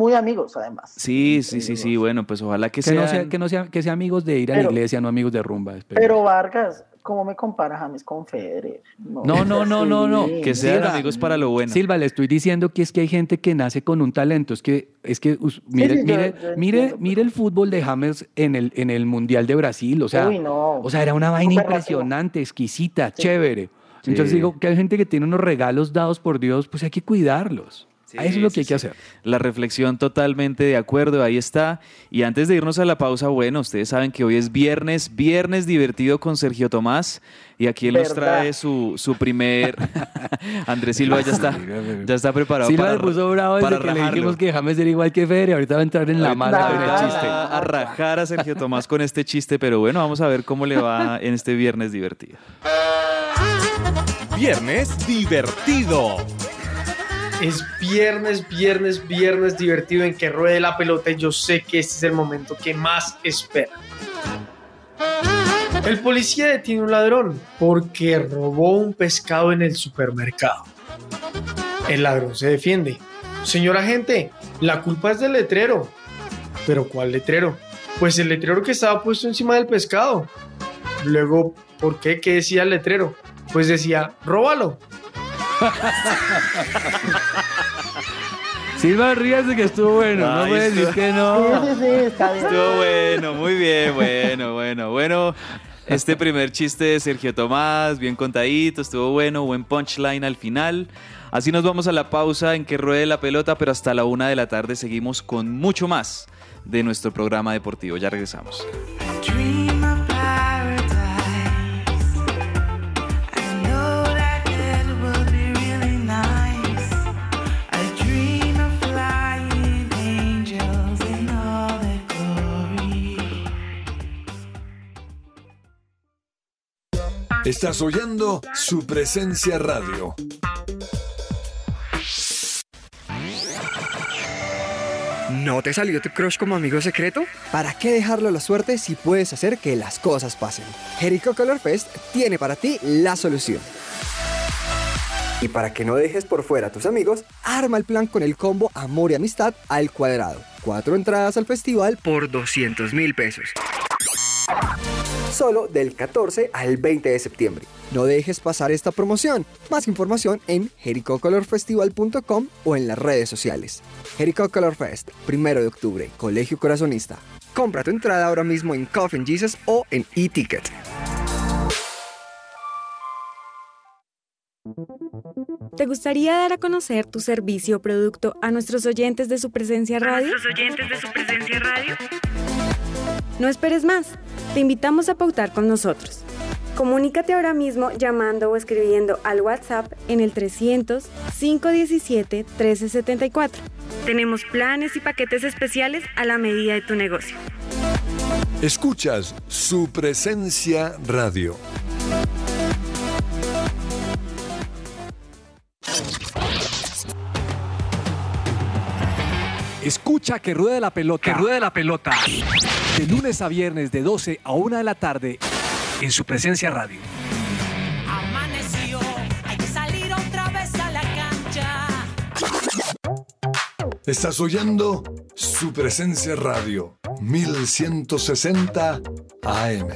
muy amigos, además.
Sí, sí, sí, sí, bueno, pues ojalá que,
Que, no sea, que, no sea, que sea amigos de ir a
Pero-
la iglesia, no amigos de rumba. espero.
Pero Vargas, ¿cómo me compara James con Federer?
No, no, no, no, no.
Sí.
que sean
Silva,
amigos para lo bueno.
Silva, le estoy diciendo que es que hay gente que nace con un talento. Es que, es que us- mire,
sí,
mire,
yo
mire,
entiendo,
mire el fútbol de James en el, en el Mundial de Brasil. O sea,
Uy, no.
o sea, era una vaina impresionante, exquisita,
Sí.
chévere.
Sí.
Entonces digo que hay gente que tiene unos regalos dados por Dios, pues hay que cuidarlos.
Sí,
Eso es lo que
sí,
hay que
sí.
hacer.
La reflexión totalmente de acuerdo, ahí está. Y antes de irnos a la pausa, bueno, ustedes saben que hoy es viernes, viernes divertido con Sergio Tomás. Y aquí él nos trae su, su primer... Andrés Silva ya está, ya está preparado
Silva
para,
puso bravo desde
para
que le dijimos que James era igual que Federer. Ahorita va a entrar en la mala con
a
el chiste.
a rajar a Sergio Tomás con este chiste, pero bueno, vamos a ver cómo le va en este viernes divertido.
Viernes divertido.
Es viernes, viernes, viernes divertido en que ruede la pelota y yo sé que este es el momento que más espera. El policía detiene un ladrón porque robó un pescado en el supermercado. El ladrón se defiende. Señor agente, la culpa es del letrero. ¿Pero cuál letrero? Pues el letrero que estaba puesto encima del pescado. Luego, ¿por qué? ¿Qué decía el letrero? Pues decía, róbalo.
Silva, ríase que estuvo bueno. no
Ay,
puede decir que no.
Sí, sí, sí, está bien.
Estuvo bueno, muy bien, bueno, bueno, bueno. Este primer chiste de Sergio Tomás, bien contadito, estuvo bueno, buen punchline al final. Así nos vamos a la pausa en que ruede la pelota, pero hasta la una de la tarde seguimos con mucho más de nuestro programa deportivo. Ya regresamos.
Estás oyendo su presencia radio.
¿No te salió tu crush como amigo secreto? ¿Para qué dejarlo a la suerte si puedes hacer que las cosas pasen? Jericho Color Fest tiene para ti la solución. Y para que no dejes por fuera a tus amigos, arma el plan con el combo Amor y Amistad al cuadrado. Cuatro entradas al festival por 200 mil pesos. Solo del 14 al 20 de septiembre. No dejes pasar esta promoción. Más información en jericocolorfestival.com o en las redes sociales. Jericho Color Fest, primero de octubre, Colegio Corazonista. Compra tu entrada ahora mismo en Coffin Jesus o en eTicket.
¿Te gustaría dar a conocer tu servicio o producto a nuestros oyentes de su presencia radio?
oyentes de su presencia radio?
No esperes más. Te invitamos a pautar con nosotros. Comunícate ahora mismo llamando o escribiendo al WhatsApp en el 300 517 1374. Tenemos planes y paquetes especiales a la medida de tu negocio.
Escuchas su presencia radio.
Escucha que ruede la pelota. Que ruede la pelota. De lunes a viernes de 12 a 1 de la tarde en su presencia radio.
Amaneció, hay que salir otra vez a la cancha.
Estás oyendo su presencia radio. 1160 AM.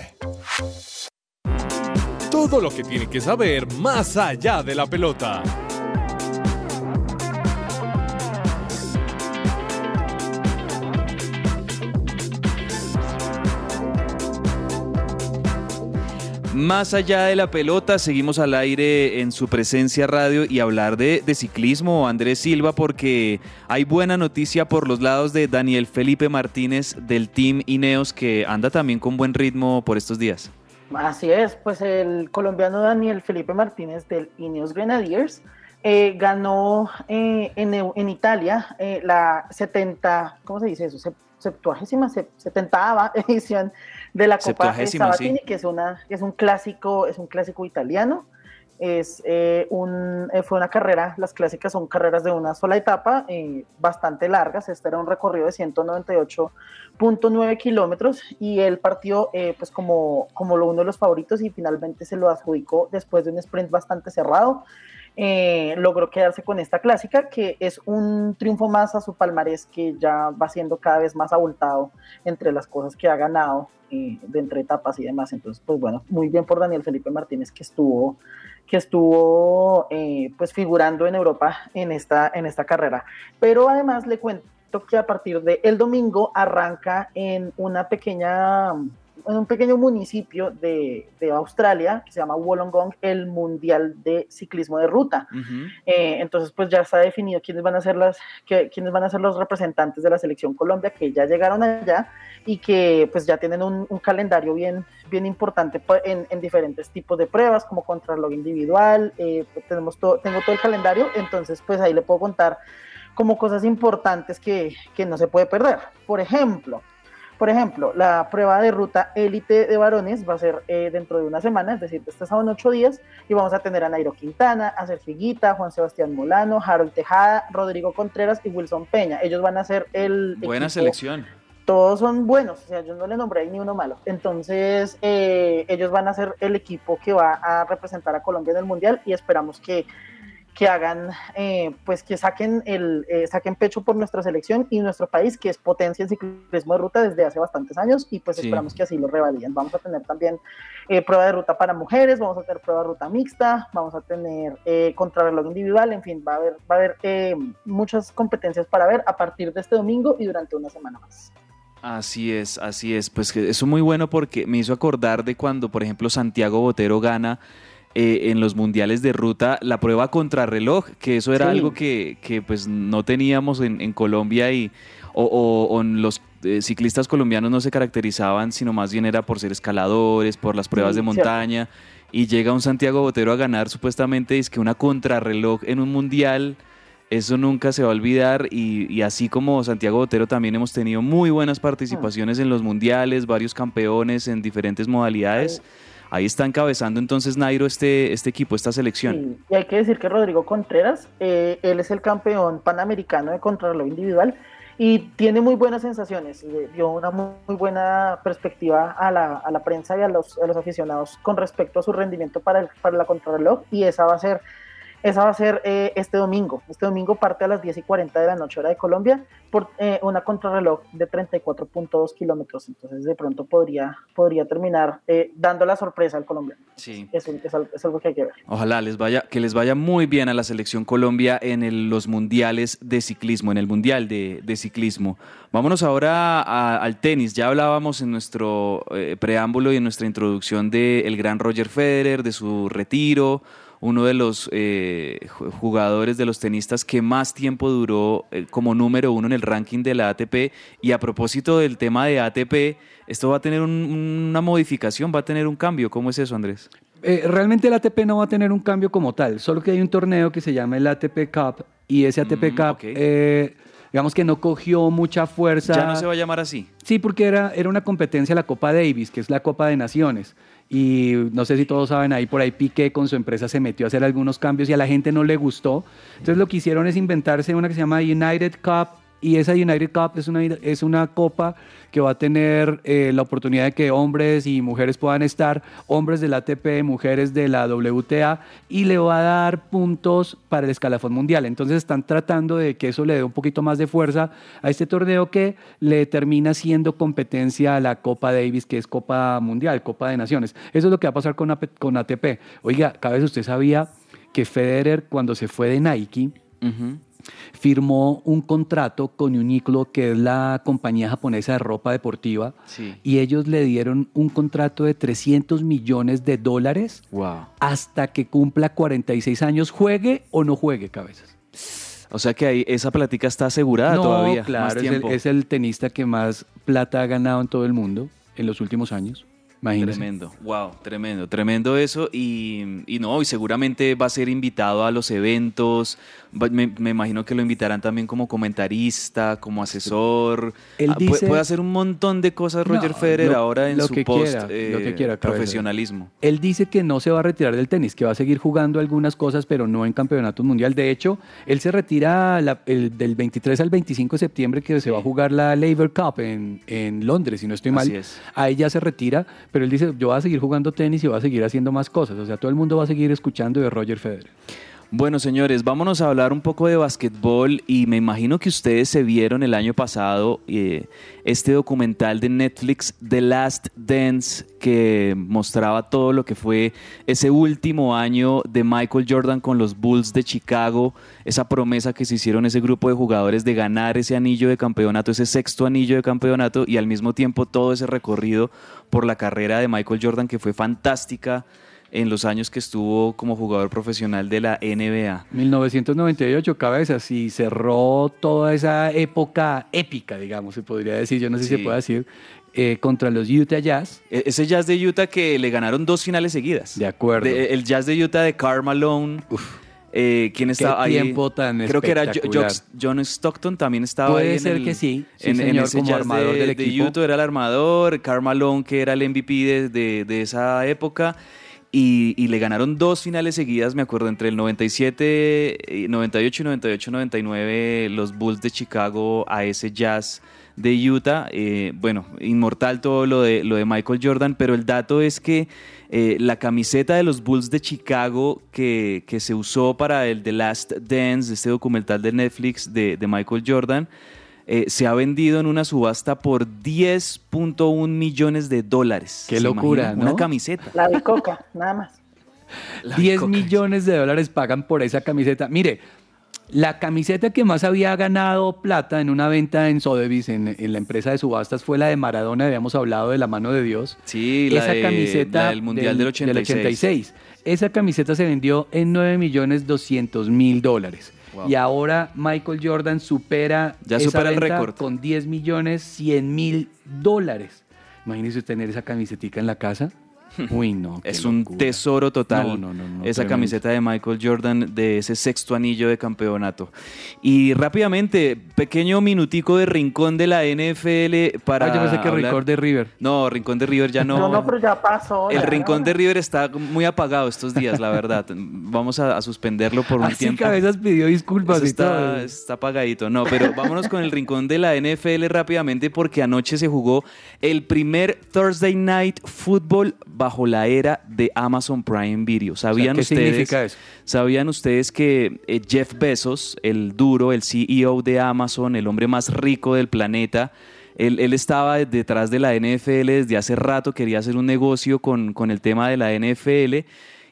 Todo lo que tiene que saber más allá de la pelota.
Más allá de la pelota, seguimos al aire en su presencia radio y hablar de, ciclismo, Andrés Silva, porque hay buena noticia por los lados de Daniel Felipe Martínez del Team Ineos, que anda también con buen ritmo por estos días.
Así es, pues el colombiano Daniel Felipe Martínez del Ineos Grenadiers eh, ganó eh, en, Italia eh, la 70, ¿cómo se dice eso? Se- Septuagésima, se- 70 edición de la Copa Sabatini,
sí.
que es, una, que es un clásico, es un clásico italiano. Es eh, un, eh, fue una carrera, las clásicas son carreras de una sola etapa, eh, bastante largas. Este era un recorrido de 198.9 kilómetros y él partió eh, pues como, como uno de los favoritos y finalmente se lo adjudicó después de un sprint bastante cerrado. Eh, logró quedarse con esta clásica, que es un triunfo más a su palmarés que ya va siendo cada vez más abultado entre las cosas que ha ganado eh, de entre etapas y demás. Entonces, pues bueno, muy bien por Daniel Felipe Martínez que estuvo que estuvo eh, pues figurando en Europa en esta, en esta carrera. Pero además le cuento que a partir del el domingo arranca en una pequeña en un pequeño municipio de, de Australia que se llama Wollongong el Mundial de Ciclismo de Ruta. Eh, entonces, pues ya está definido quiénes van a ser las, que, quiénes van a ser los representantes de la selección Colombia que ya llegaron allá y que pues ya tienen un, un calendario bien, bien importante en, en, diferentes tipos de pruebas, como contrarreloj individual. Eh, pues, tenemos todo, tengo todo el calendario, entonces pues ahí le puedo contar como cosas importantes que, que no se puede perder. Por ejemplo, por ejemplo, la prueba de ruta élite de varones va a ser eh, dentro de una semana, es decir, este sábado en ocho días, y vamos a tener a Nairo Quintana, a Sergio Higuita, Juan Sebastián Molano, Harold Tejada, Rodrigo Contreras y Wilson Peña. Ellos van a ser el.
Buena
equipo,
selección.
Todos son buenos, o sea, yo no le nombré ni uno malo. Entonces, eh, ellos van a ser el equipo que va a representar a Colombia en el Mundial y esperamos que que hagan, eh, pues que saquen el eh, saquen pecho por nuestra selección y nuestro país, que es potencia en ciclismo de ruta desde hace bastantes años, y pues
Sí.
esperamos que así lo revaliden. Vamos a tener también eh, prueba de ruta para mujeres, vamos a tener prueba de ruta mixta, vamos a tener eh, contrarreloj individual, en fin, va a haber, va a haber muchas competencias para ver a partir de este domingo y durante una semana más.
Así es, así es. Pues que eso es muy bueno porque me hizo acordar de cuando, por ejemplo, Santiago Botero gana eh, en los mundiales de ruta la prueba contrarreloj, que eso era
Sí.
algo que, que, pues no teníamos en, en Colombia y o, o- o los eh, ciclistas colombianos no se caracterizaban, sino más bien era por ser escaladores, por las pruebas
Sí,
de montaña. Y llega un Santiago Botero a ganar supuestamente es que una contrarreloj en un mundial. Eso nunca se va a olvidar y, y así como Santiago Botero también hemos tenido muy buenas participaciones en los mundiales, varios campeones en diferentes modalidades. Ahí está encabezando entonces Nairo este, este equipo, esta selección.
Y hay que decir que Rodrigo Contreras, eh, él es el campeón panamericano de contrarreloj individual y tiene muy buenas sensaciones. Le dio una muy buena perspectiva a la, a la prensa y a los, a los aficionados con respecto a su rendimiento para, el, para la contrarreloj y esa va a ser, esa va a ser eh, este domingo. Este domingo parte a las 10 y 40 de la noche hora de Colombia por eh, una contrarreloj de 34.2 kilómetros. Entonces de pronto podría, podría terminar eh, dando la sorpresa al colombiano.
Sí.
Es, es es algo que hay que ver.
Ojalá les vaya, que les vaya muy bien a la selección Colombia en el- los mundiales de ciclismo, en el mundial de, de ciclismo. Vámonos ahora a- al tenis. Ya hablábamos en nuestro eh, preámbulo y en nuestra introducción del gran Roger Federer, de su retiro, uno de los eh, ju- jugadores de los tenistas que más tiempo duró eh, como número uno en el ranking de la ATP. Y a propósito del tema de ATP, esto va a tener un- una modificación, va a tener un cambio. ¿Cómo es eso, Andrés?
Eh, realmente el ATP no va a tener un cambio como tal, solo que hay un torneo que se llama el ATP Cup y ese ATP
Mm,
Cup,
ok.
eh, digamos que no cogió mucha fuerza.
Ya no se va a llamar así.
Sí, porque era, era una competencia la Copa Davis, que es la Copa de Naciones. Y no sé si todos saben, ahí por ahí Piqué con su empresa se metió a hacer algunos cambios y a la gente no le gustó. Entonces lo que hicieron es inventarse una que se llama United Cup y esa United Cup es una, es una copa que va a tener eh, la oportunidad de que hombres y mujeres puedan estar, hombres del ATP, mujeres de la WTA, y le va a dar puntos para el escalafón mundial. Entonces están tratando de que eso le dé un poquito más de fuerza a este torneo que le termina siendo competencia a la Copa Davis, que es Copa Mundial, Copa de Naciones. Eso es lo que va a pasar con, AP con ATP. Oiga, cada vez usted sabía que Federer cuando se fue de Nike, firmó un contrato con Uniqlo, que es la compañía japonesa de ropa deportiva,
Sí.
y ellos le dieron un contrato de 300 millones de dólares
Wow.
hasta que cumpla 46 años, juegue o no juegue cabezas.
O sea que ahí esa plática está asegurada
no,
todavía.
claro,
más
es el,
tiempo.
es el tenista que más plata ha ganado en todo el mundo en los últimos años.
Tremendo, wow, tremendo, tremendo eso y, y no, y seguramente va a ser invitado a los eventos, me, me imagino que lo invitarán también como comentarista, como asesor,
Él
Ah, pu-
dice-
puede hacer un montón de cosas Roger
No,
Federer
lo-
ahora en
lo
su
que
post
quiera, lo que
eh,
quiera,
profesionalismo.
Él dice que no se va a retirar del tenis, que va a seguir jugando algunas cosas, pero no en campeonatos mundial. De hecho, él se retira la- el- del 23 al 25 de septiembre, que se va a jugar la Labour Cup en, en Londres, si no estoy mal.
Así es.
Ahí ya se retira, pero él dice, yo voy a seguir jugando tenis y voy a seguir haciendo más cosas. O sea, todo el mundo va a seguir escuchando de Roger Federer.
Bueno, señores, vámonos a hablar un poco de basquetbol y me imagino que ustedes se vieron el año pasado eh, este documental de Netflix, The Last Dance, que mostraba todo lo que fue ese último año de Michael Jordan con los Bulls de Chicago, esa promesa que se hicieron ese grupo de jugadores de ganar ese anillo de campeonato, ese sexto anillo de campeonato y al mismo tiempo todo ese recorrido por la carrera de Michael Jordan que fue fantástica en los años que estuvo como jugador profesional de la NBA.
1998 cabezas y cerró toda esa época épica, digamos, se podría decir, yo no sé si se puede decir, eh, contra los Utah Jazz.
E- Ese Jazz de Utah que le ganaron dos finales seguidas.
De acuerdo.
De- el Jazz de Utah de Karl Malone. Eh, ¿Quién estaba ahí?
tiempo tan
Creo que era John Stockton también estaba
Puede
ahí. en
ser
el-
que sí, sí,
en, en
señor,
ese
como armador
de,
del
de
equipo.
Utah era el armador. Karl Malone, que era el MVP de, de- de esa época. Y, y le ganaron dos finales seguidas, me acuerdo, entre el 97, y 98 y 98-99, los Bulls de Chicago a ese Jazz de Utah. Eh, bueno, inmortal todo lo de, lo de Michael Jordan, pero el dato es que eh, la camiseta de los Bulls de Chicago que, que se usó para el The Last Dance, este documental de Netflix de, de Michael Jordan, eh, se ha vendido en una subasta por 10.1 millones de dólares.
Qué
¿Se
locura,
imagina?
¿no?
Una camiseta.
La de coca, nada más.
10 millones de dólares pagan por esa camiseta. Mire, la camiseta que más había ganado plata en una venta en Sotheby's, en, en la empresa de subastas, fue la de Maradona. Habíamos hablado de la mano de Dios.
Sí, la
esa
de-
camiseta
la del Mundial del 86.
86. Esa camiseta se vendió en 9 millones 200 mil dólares.
Wow.
Y ahora Michael Jordan supera,
Ya
esa
supera el récord.
con 10 millones 100 mil dólares. Imagínese tener esa camisetica en la casa. Uy, no.
Es un
locura.
tesoro total.
No, no, no, no,
esa
tremendo.
camiseta de Michael Jordan de ese sexto anillo de campeonato. Y rápidamente, pequeño minutico de rincón de la NFL para.
Ah, yo pensé que
hablar-
Rincón de River.
No, rincón de River ya no.
No, no, pero ya pasó.
El
ya,
rincón de River está muy apagado estos días, la verdad. Vamos a, a suspenderlo por un
Así
tiempo.
cabezas pidió disculpas y
está,
todo.
está apagadito. No, pero vámonos con el rincón de la NFL rápidamente porque anoche se jugó el primer Thursday Night Football bajo la era de Amazon Prime Video. ¿Sabían
¿qué
ustedes?
significa eso?
¿Sabían ustedes que eh, Jeff Bezos, el duro, el CEO de Amazon, el hombre más rico del planeta, él, él estaba detrás de la NFL desde hace rato, quería hacer un negocio con, con el tema de la NFL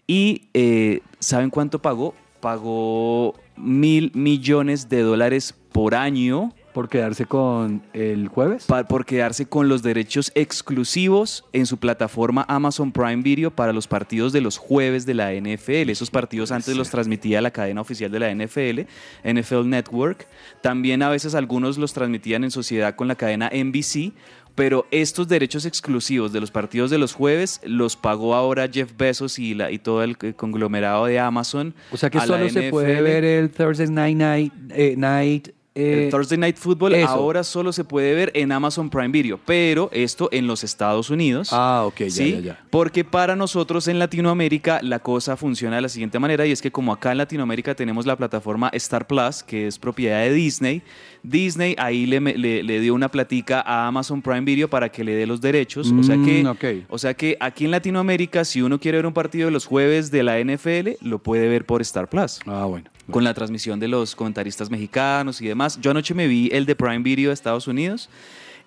y eh, ¿saben cuánto pagó? Pagó mil millones de dólares por año.
¿Por quedarse con el jueves?
Pa- por quedarse con los derechos exclusivos en su plataforma Amazon Prime Video para los partidos de los jueves de la NFL. Esos partidos antes los transmitía la cadena oficial de la NFL, NFL Network. También a veces algunos los transmitían en sociedad con la cadena NBC. Pero estos derechos exclusivos de los partidos de los jueves los pagó ahora Jeff Bezos y, la, y todo el conglomerado de Amazon.
O sea que solo se puede ver el Thursday Night Night. eh, night eh,
El Thursday Night Football
eso.
ahora solo se puede ver en Amazon Prime Video, pero esto en los Estados Unidos.
Ah, ok, ya,
¿sí?
ya, ya.
Porque para nosotros en Latinoamérica la cosa funciona de la siguiente manera y es que como acá en Latinoamérica tenemos la plataforma Star Plus, que es propiedad de Disney, Disney ahí le, me- le- le dio una platica a Amazon Prime Video para que le dé los derechos. o, sea que,
Mm,
o sea que aquí en Latinoamérica, si uno quiere ver un partido de los jueves de la NFL, lo puede ver por Star Plus.
Ah, bueno.
Con la transmisión de los comentaristas mexicanos y demás. Yo anoche me vi el de Prime Video de Estados Unidos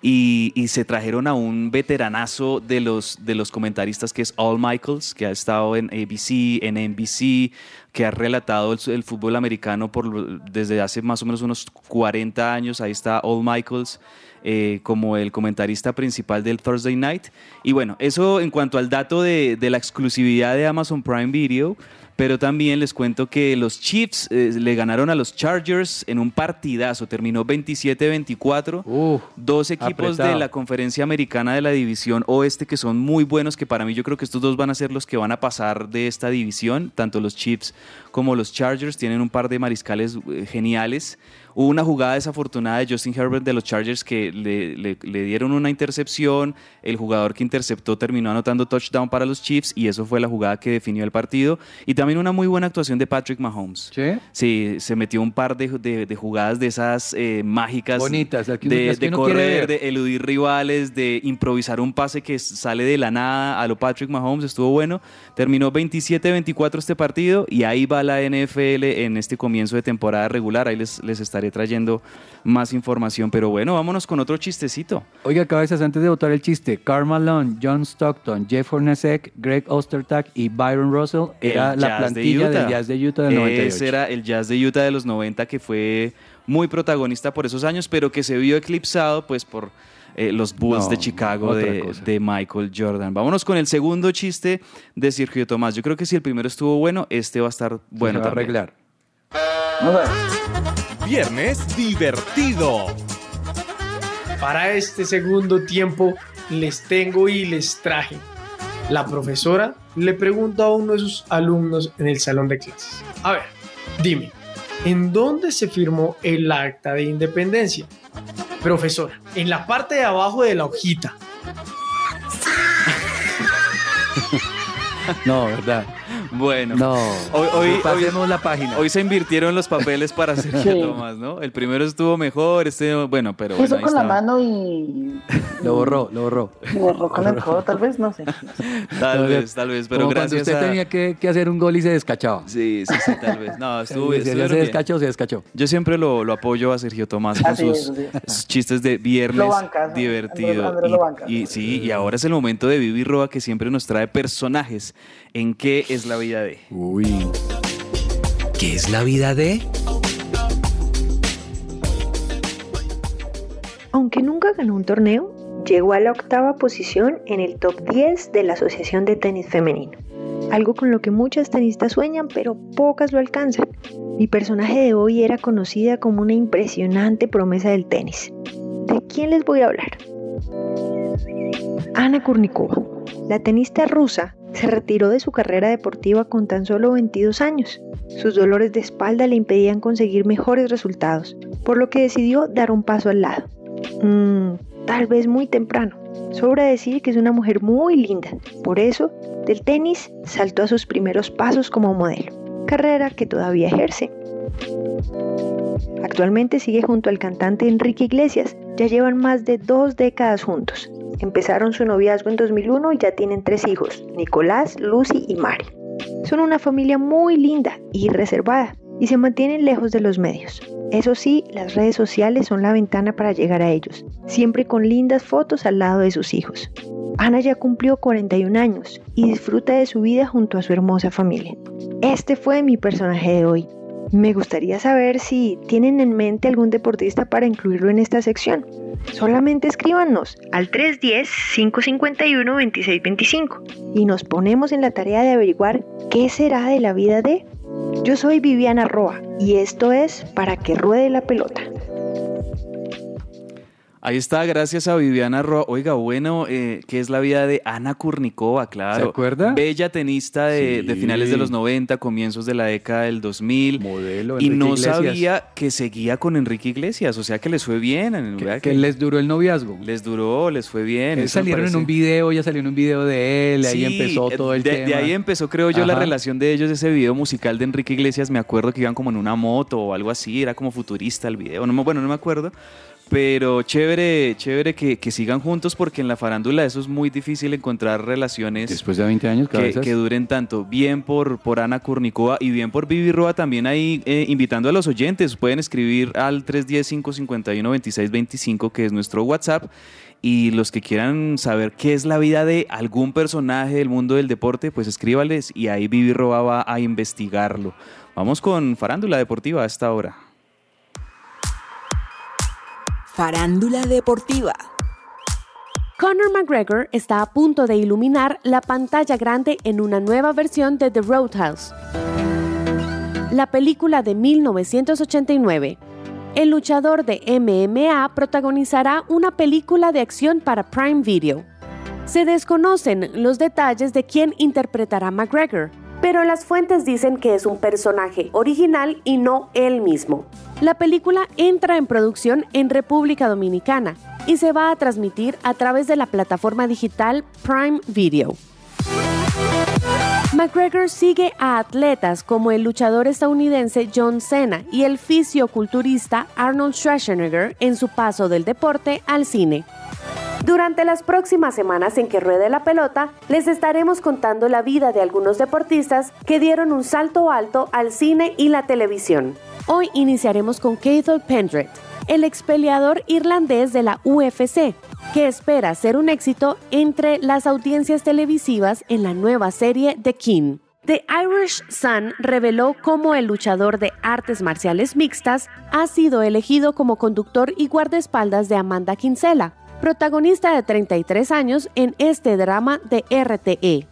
y, se trajeron a un veteranazo de los, de los comentaristas que es All Michaels, que ha estado en ABC, en NBC, que ha relatado el, fútbol americano por, desde hace más o menos unos 40 años. Ahí está All Michaels. eh, como el comentarista principal del Thursday Night. Y bueno, eso en cuanto al dato de la exclusividad de Amazon Prime Video, pero también les cuento que los Chiefs eh, le ganaron a los Chargers en un partidazo, terminó 27-24. dos equipos de la conferencia americana de la división oeste que son muy buenos, que para mí yo creo que estos dos van a ser los que van a pasar de esta división, tanto los Chiefs como los Chargers, tienen un par de mariscales eh, geniales. Hubo una jugada desafortunada de Justin Herbert de los Chargers que le, le- le dieron una intercepción, el jugador que interceptó terminó anotando touchdown para los Chiefs y eso fue la jugada que definió el partido. Y también una muy buena actuación de Patrick Mahomes.
¿Sí?
Sí, se metió un par de, de- de jugadas de esas eh, mágicas.
Bonitas,
de,
las que
de correr, de eludir rivales, de improvisar un pase que sale de la nada a lo Patrick Mahomes. Estuvo bueno. Terminó 27-24 este partido y ahí va la NFL en este comienzo de temporada regular. Ahí les, les estaré trayendo más información. Pero bueno, vámonos con otro chistecito.
Oiga, cabezas, antes de votar el chiste, Karl Malone, John Stockton, Jeff Hornacek, Greg Ostertag y Byron Russell era
El
la
de
plantilla del Jazz de Utah del 98.
Ese era el Jazz de Utah de los 90 que fue muy protagonista por esos años, pero que se vio eclipsado pues por eh, los Bulls
No,
de Chicago de, Michael Jordan. Vámonos con el segundo chiste de Sergio Tomás. Yo creo que si el primero estuvo bueno, este va a estar bueno
se va a arreglar.
Viernes divertido.
Para este segundo tiempo les tengo y les traje. La profesora le pregunta a uno de sus alumnos en el salón de clases. A ver, dime, ¿en dónde se firmó el acta de independencia? Profesora, en la parte de abajo de la hojita.
No, verdad.
Bueno,
No,
hoy, hoy, hoy-
la página.
hoy se invirtieron los papeles para Sergio
Sí.
Tomás, ¿no? El primero estuvo mejor, este, bueno, pero bueno,
con la mano y,
Lo borró, lo borró.
y borró con el codo, tal vez, no sé.
Tal vez, tal vez, pero
Como cuando
gracias
usted
a...
tenía que, que hacer un gol y se descachaba.
Sí, sí, sí, tal vez. No, estuvo, estuvieron
se
bien.
descachó, se descachó.
Yo siempre lo, lo apoyo a Sergio Tomás con sus,
así es.
sus chistes de viernes
Lo bancas, ¿no?
divertido.
Andrés- Andrés lo banca.
y, y sí, y ahora es el momento de Vivi Roa que siempre nos trae personajes en qué es la vida de.
Uy.
¿Qué es la vida de?
Aunque nunca ganó un torneo, llegó a la octava posición en el top 10 de la Asociación de Tenis Femenino. Algo con lo que muchas tenistas sueñan, pero pocas lo alcanzan. Mi personaje de hoy era conocida como una impresionante promesa del tenis. ¿De quién les voy a hablar? Ana Kurnikova. La tenista rusa se retiró de su carrera deportiva con tan solo 22 años. Sus dolores de espalda le impedían conseguir mejores resultados, por lo que decidió dar un paso al lado. Mm, tal vez muy temprano. Sobra decir que es una mujer muy linda. Por eso, del tenis saltó a sus primeros pasos como modelo, carrera que todavía ejerce. Actualmente sigue junto al cantante Enrique Iglesias. Ya llevan más de dos décadas juntos. Empezaron su noviazgo en 2001 y ya tienen tres hijos, Nicolás, Lucy y Mari. Son una familia muy linda y reservada y se mantienen lejos de los medios. Eso sí, las redes sociales son la ventana para llegar a ellos, siempre con lindas fotos al lado de sus hijos. Ana ya cumplió 41 años y disfruta de su vida junto a su hermosa familia. Este fue mi personaje de hoy. Me gustaría saber si tienen en mente algún deportista para incluirlo en esta sección. Solamente escríbanos al 310-551-2625 y nos ponemos en la tarea de averiguar qué será de la vida de... Yo soy Viviana Roa y esto es Para que ruede la pelota.
Ahí está, gracias a Viviana Roa. Oiga, bueno, eh, ¿qué es la vida de Ana Kurnikova? Claro.
¿Se acuerda?
Bella tenista de,
Sí.
de finales de los 90, comienzos de la década del 2000.
Modelo
y no
Iglesias.
sabía que seguía con Enrique Iglesias, o sea que les fue bien. Vea
Que les duró el noviazgo.
Les duró, les fue bien.
Salieron en un video, ya salió en un video de él, ahí empezó
eh,
todo el
de,
tema.
de ahí empezó, creo yo, la relación de ellos, ese video musical de Enrique Iglesias. Me acuerdo que iban como en una moto o algo así, era como futurista el video. No, bueno, no me acuerdo. Pero chévere, chévere que, que sigan juntos porque en la farándula eso es muy difícil encontrar relaciones
Después de 20 años,
que, que duren tanto. Bien por, por Ana Kurnikova y bien por Vivi Roa también ahí eh, invitando a los oyentes. Pueden escribir al 310-551-2625 que es nuestro WhatsApp. Y los que quieran saber qué es la vida de algún personaje del mundo del deporte, pues escríbales y ahí Vivi Roa va a investigarlo. Vamos con Farándula Deportiva a esta hora.
Farándula deportiva.
Conor McGregor está a punto de iluminar la pantalla grande en una nueva versión de The Roadhouse, la película de 1989. El luchador de MMA protagonizará una película de acción para Prime Video. Se desconocen los detalles de quién interpretará McGregor, pero las fuentes dicen que es un personaje original y no él mismo. La película entra en producción en República Dominicana y se va a transmitir a través de la plataforma digital Prime Video. McGregor sigue a atletas como el luchador estadounidense John Cena y el fisioculturista Arnold Schwarzenegger en su paso del deporte al cine. Durante las próximas semanas en que ruede la pelota, les estaremos contando la vida de algunos deportistas que dieron un salto alto al cine y la televisión. Hoy iniciaremos con Cathal Pendred, el expeleador irlandés de la UFC, que espera ser un éxito entre las audiencias televisivas en la nueva serie The King. The Irish Sun reveló cómo el luchador de artes marciales mixtas ha sido elegido como conductor y guardaespaldas de Amanda Kinsella, protagonista de 33 años en este drama de RTE.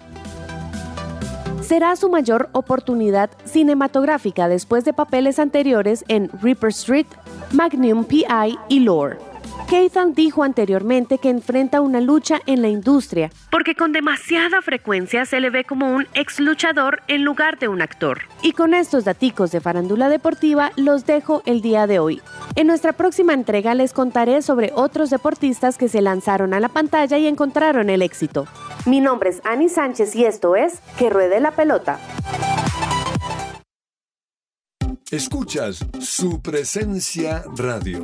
Será su mayor oportunidad cinematográfica después de papeles anteriores en Reaper Street, Magnum PI y Lore. Keithan dijo anteriormente que enfrenta una lucha en la industria, porque con demasiada frecuencia se le ve como un ex luchador en lugar de un actor. Y con estos daticos de farándula deportiva los dejo el día de hoy. En nuestra próxima entrega les contaré sobre otros deportistas que se lanzaron a la pantalla y encontraron el éxito. Mi nombre es Ani Sánchez y esto es Que Ruede la Pelota.
Escuchas su presencia radio.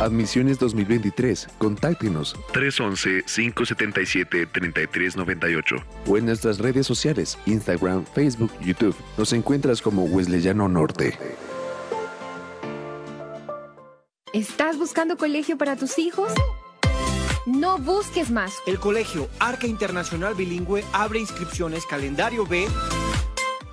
Admisiones 2023. Contáctenos 311-577-3398 o en nuestras redes sociales, Instagram, Facebook, YouTube. Nos encuentras como Wesleyano Norte.
¿Estás buscando colegio para tus hijos? No busques más.
El colegio Arca Internacional Bilingüe abre inscripciones calendario B.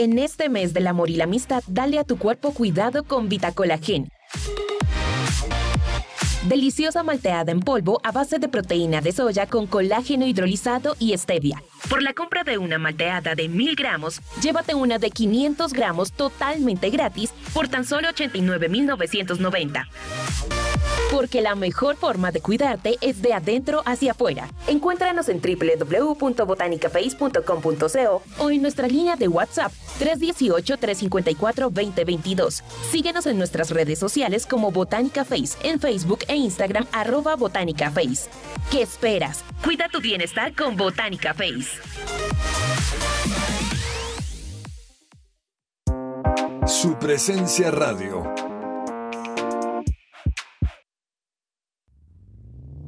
En este mes del amor y la amistad, dale a tu cuerpo cuidado con Vitacolagen. Deliciosa malteada en polvo a base de proteína de soya con colágeno hidrolizado y stevia. Por la compra de una malteada de 1000 gramos, llévate una de 500 gramos totalmente gratis por tan solo 89,990. Porque la mejor forma de cuidarte es de adentro hacia afuera. Encuéntranos en www.botanicaface.com.co o en nuestra línea de WhatsApp 318-354-2022. Síguenos en nuestras redes sociales como Botánica Face en Facebook e Instagram arroba Botánica Face. ¿Qué esperas? Cuida tu bienestar con Botánica Face.
Su presencia radio.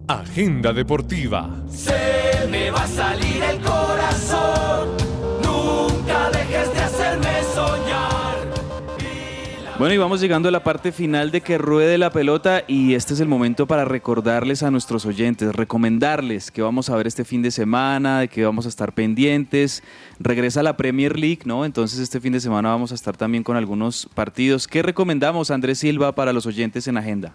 Agenda deportiva.
Se me va a salir el corazón. Nunca dejes de hacerme soñar.
Bueno, y vamos llegando a la parte final de que ruede la pelota y este es el momento para recordarles a nuestros oyentes, recomendarles que vamos a ver este fin de semana, de que vamos a estar pendientes. Regresa la Premier League, ¿no? Entonces este fin de semana vamos a estar también con algunos partidos. ¿Qué recomendamos, Andrés Silva, para los oyentes en agenda?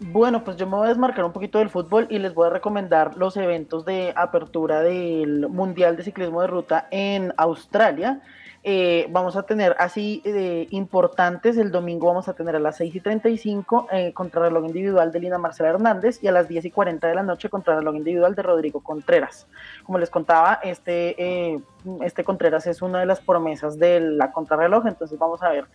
Bueno, pues yo me voy a desmarcar un poquito del fútbol y les voy a recomendar los eventos de apertura del Mundial de Ciclismo de Ruta en Australia. Eh, vamos a tener así eh, importantes, el domingo vamos a tener a las 6 y 35 eh, contrarreloj individual de Lina Marcela Hernández y a las 10 y 40 de la noche contrarreloj individual de Rodrigo Contreras. Como les contaba, este, eh, este Contreras es una de las promesas de la contrarreloj, entonces vamos a ver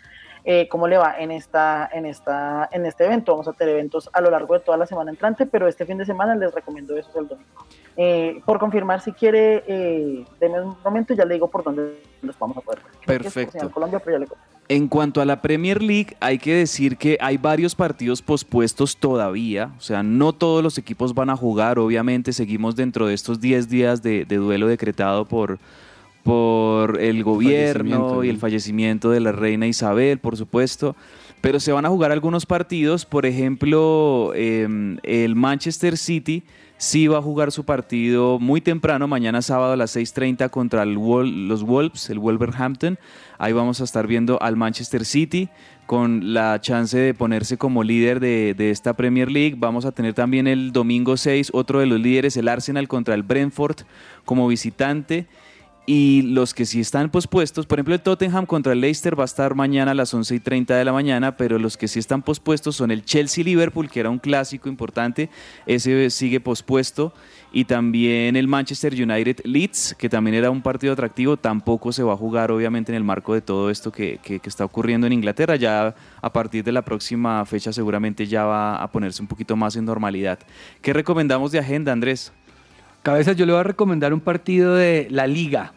eh, cómo le va en esta, en esta, en este evento. Vamos a tener eventos a lo largo de toda la semana entrante, pero este fin de semana les recomiendo eso el domingo. Eh, por confirmar, si quiere, eh, denme un momento y ya le digo por dónde los vamos a poder ver.
Perfecto.
En Colombia, pero ya le.
En cuanto a la Premier League, hay que decir que hay varios partidos pospuestos todavía, o sea, no todos los equipos van a jugar, obviamente seguimos dentro de estos 10 días de, de duelo decretado por, por el gobierno y el fallecimiento de la reina Isabel, por supuesto, pero se van a jugar algunos partidos, por ejemplo, eh, el Manchester City sí va a jugar su partido muy temprano, mañana sábado a las 6.30 contra el Wol- los Wolves, el Wolverhampton. Ahí vamos a estar viendo al Manchester City con la chance de ponerse como líder de, de esta Premier League. Vamos a tener también el domingo 6 otro de los líderes, el Arsenal contra el Brentford como visitante. Y los que sí están pospuestos, por ejemplo, el Tottenham contra el Leicester va a estar mañana a las 11 y 30 de la mañana, pero los que sí están pospuestos son el Chelsea-Liverpool, que era un clásico importante, ese sigue pospuesto, y también el Manchester United-Leeds, que también era un partido atractivo, tampoco se va a jugar, obviamente, en el marco de todo esto que, que- que está ocurriendo en Inglaterra. Ya a partir de la próxima fecha, seguramente ya va a ponerse un poquito más en normalidad. ¿Qué recomendamos de agenda, Andrés?
Cabezas, yo le voy a recomendar un partido de la Liga.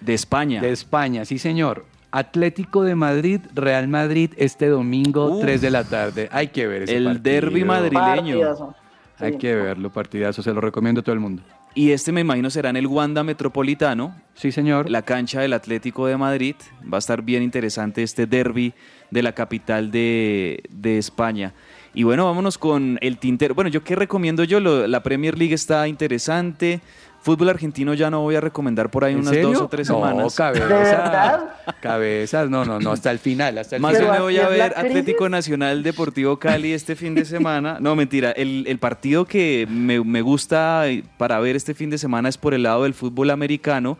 De España.
De España, sí señor. Atlético de Madrid, Real Madrid, este domingo,
Uf.
3 de la tarde. Hay que ver ese
El
partido.
derbi madrileño.
Partidazo.
Hay que verlo, partidazo, se lo recomiendo a todo el mundo.
Y este me imagino será en el Wanda Metropolitano.
Sí, señor.
La cancha del Atlético de Madrid. Va a estar bien interesante este derby de la capital de, de España. Y bueno, vámonos con el tintero. Bueno, yo qué recomiendo yo, Lo- la Premier League está interesante. Fútbol argentino ya no voy a recomendar por ahí
¿En
unas
serio?
dos o tres
No,
semanas.
cabeza.
¿De verdad?
Cabezas, no, no, no, hasta el final, hasta el
Más
final.
bien me voy a ver. Atlético Nacional Deportivo Cali este fin de semana. No, mentira. El, el partido que me, me gusta para ver este fin de semana es por el lado del fútbol americano.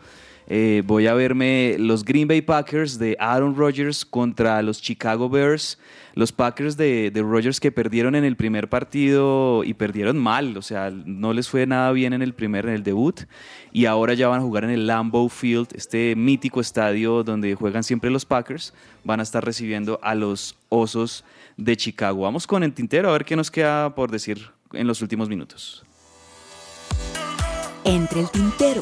Eh, voy a verme los Green Bay Packers de Aaron Rodgers contra los Chicago Bears. Los Packers de, de Rodgers que perdieron en el primer partido y perdieron mal, o sea, no les fue nada bien en el primer, en el debut. Y ahora ya van a jugar en el Lambeau Field, este mítico estadio donde juegan siempre los Packers. Van a estar recibiendo a los Osos de Chicago. Vamos con el tintero a ver qué nos queda por decir en los últimos minutos.
Entre el tintero.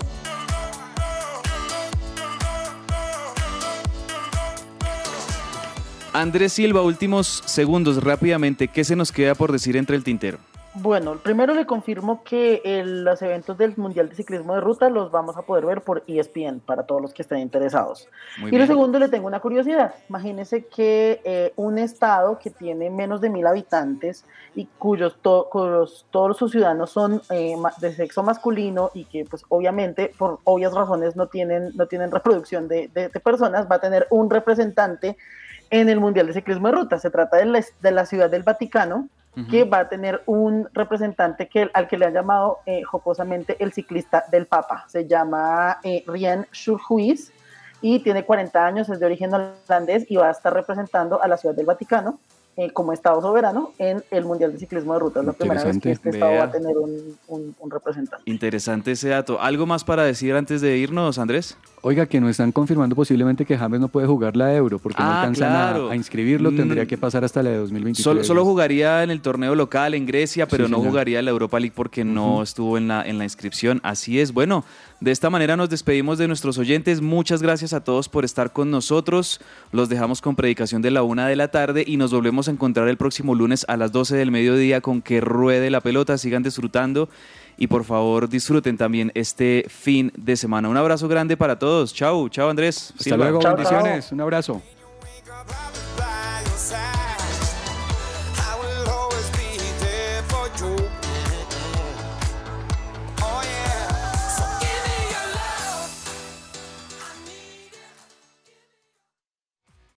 Andrés Silva, últimos segundos, rápidamente, ¿qué se nos queda por decir entre el tintero?
Bueno, primero le confirmo que el- los eventos del Mundial de Ciclismo de Ruta los vamos a poder ver por ESPN para todos los que estén interesados.
Muy
y lo segundo, le tengo una curiosidad. Imagínense que eh, un estado que tiene menos de mil habitantes y cuyos, to- cuyos todos sus ciudadanos son eh, de sexo masculino y que pues obviamente por obvias razones no tienen, no tienen reproducción de, de- de personas, va a tener un representante en el Mundial de Ciclismo de Ruta. Se trata de la, de la ciudad del Vaticano, que va a tener un representante que, al que le han llamado eh, jocosamente el ciclista del Papa. Se llama eh, Rien Schulhuis y tiene 40 años, es de origen holandés y va a estar representando a la ciudad del Vaticano eh, como Estado soberano en el Mundial de Ciclismo de Ruta. Es la primera vez que este. Estado va a
Vea.
tener un, un- un representante.
Interesante ese dato. ¿Algo más para decir antes de irnos, Andrés?
Oiga, que nos están confirmando posiblemente que James no puede jugar la Euro porque no
Ah,
alcanzan a-
claro.
a, inscribirlo, tendría
Mm.
que pasar hasta la de 2023.
Solo, solo jugaría en el torneo local en Grecia, pero
Sí,
no
señor.
jugaría la Europa League porque no estuvo en la, en la inscripción. Así es. Bueno, de esta manera nos despedimos de nuestros oyentes. Muchas gracias a todos por estar con nosotros. Los dejamos con predicación de la una de la tarde y nos volvemos a encontrar el próximo lunes a las 12 del mediodía con que ruede la pelota. Sigan disfrutando y por favor disfruten también este fin de semana. Un abrazo grande para todos. Chao, chao Andrés.
Hasta luego, bendiciones. Un abrazo.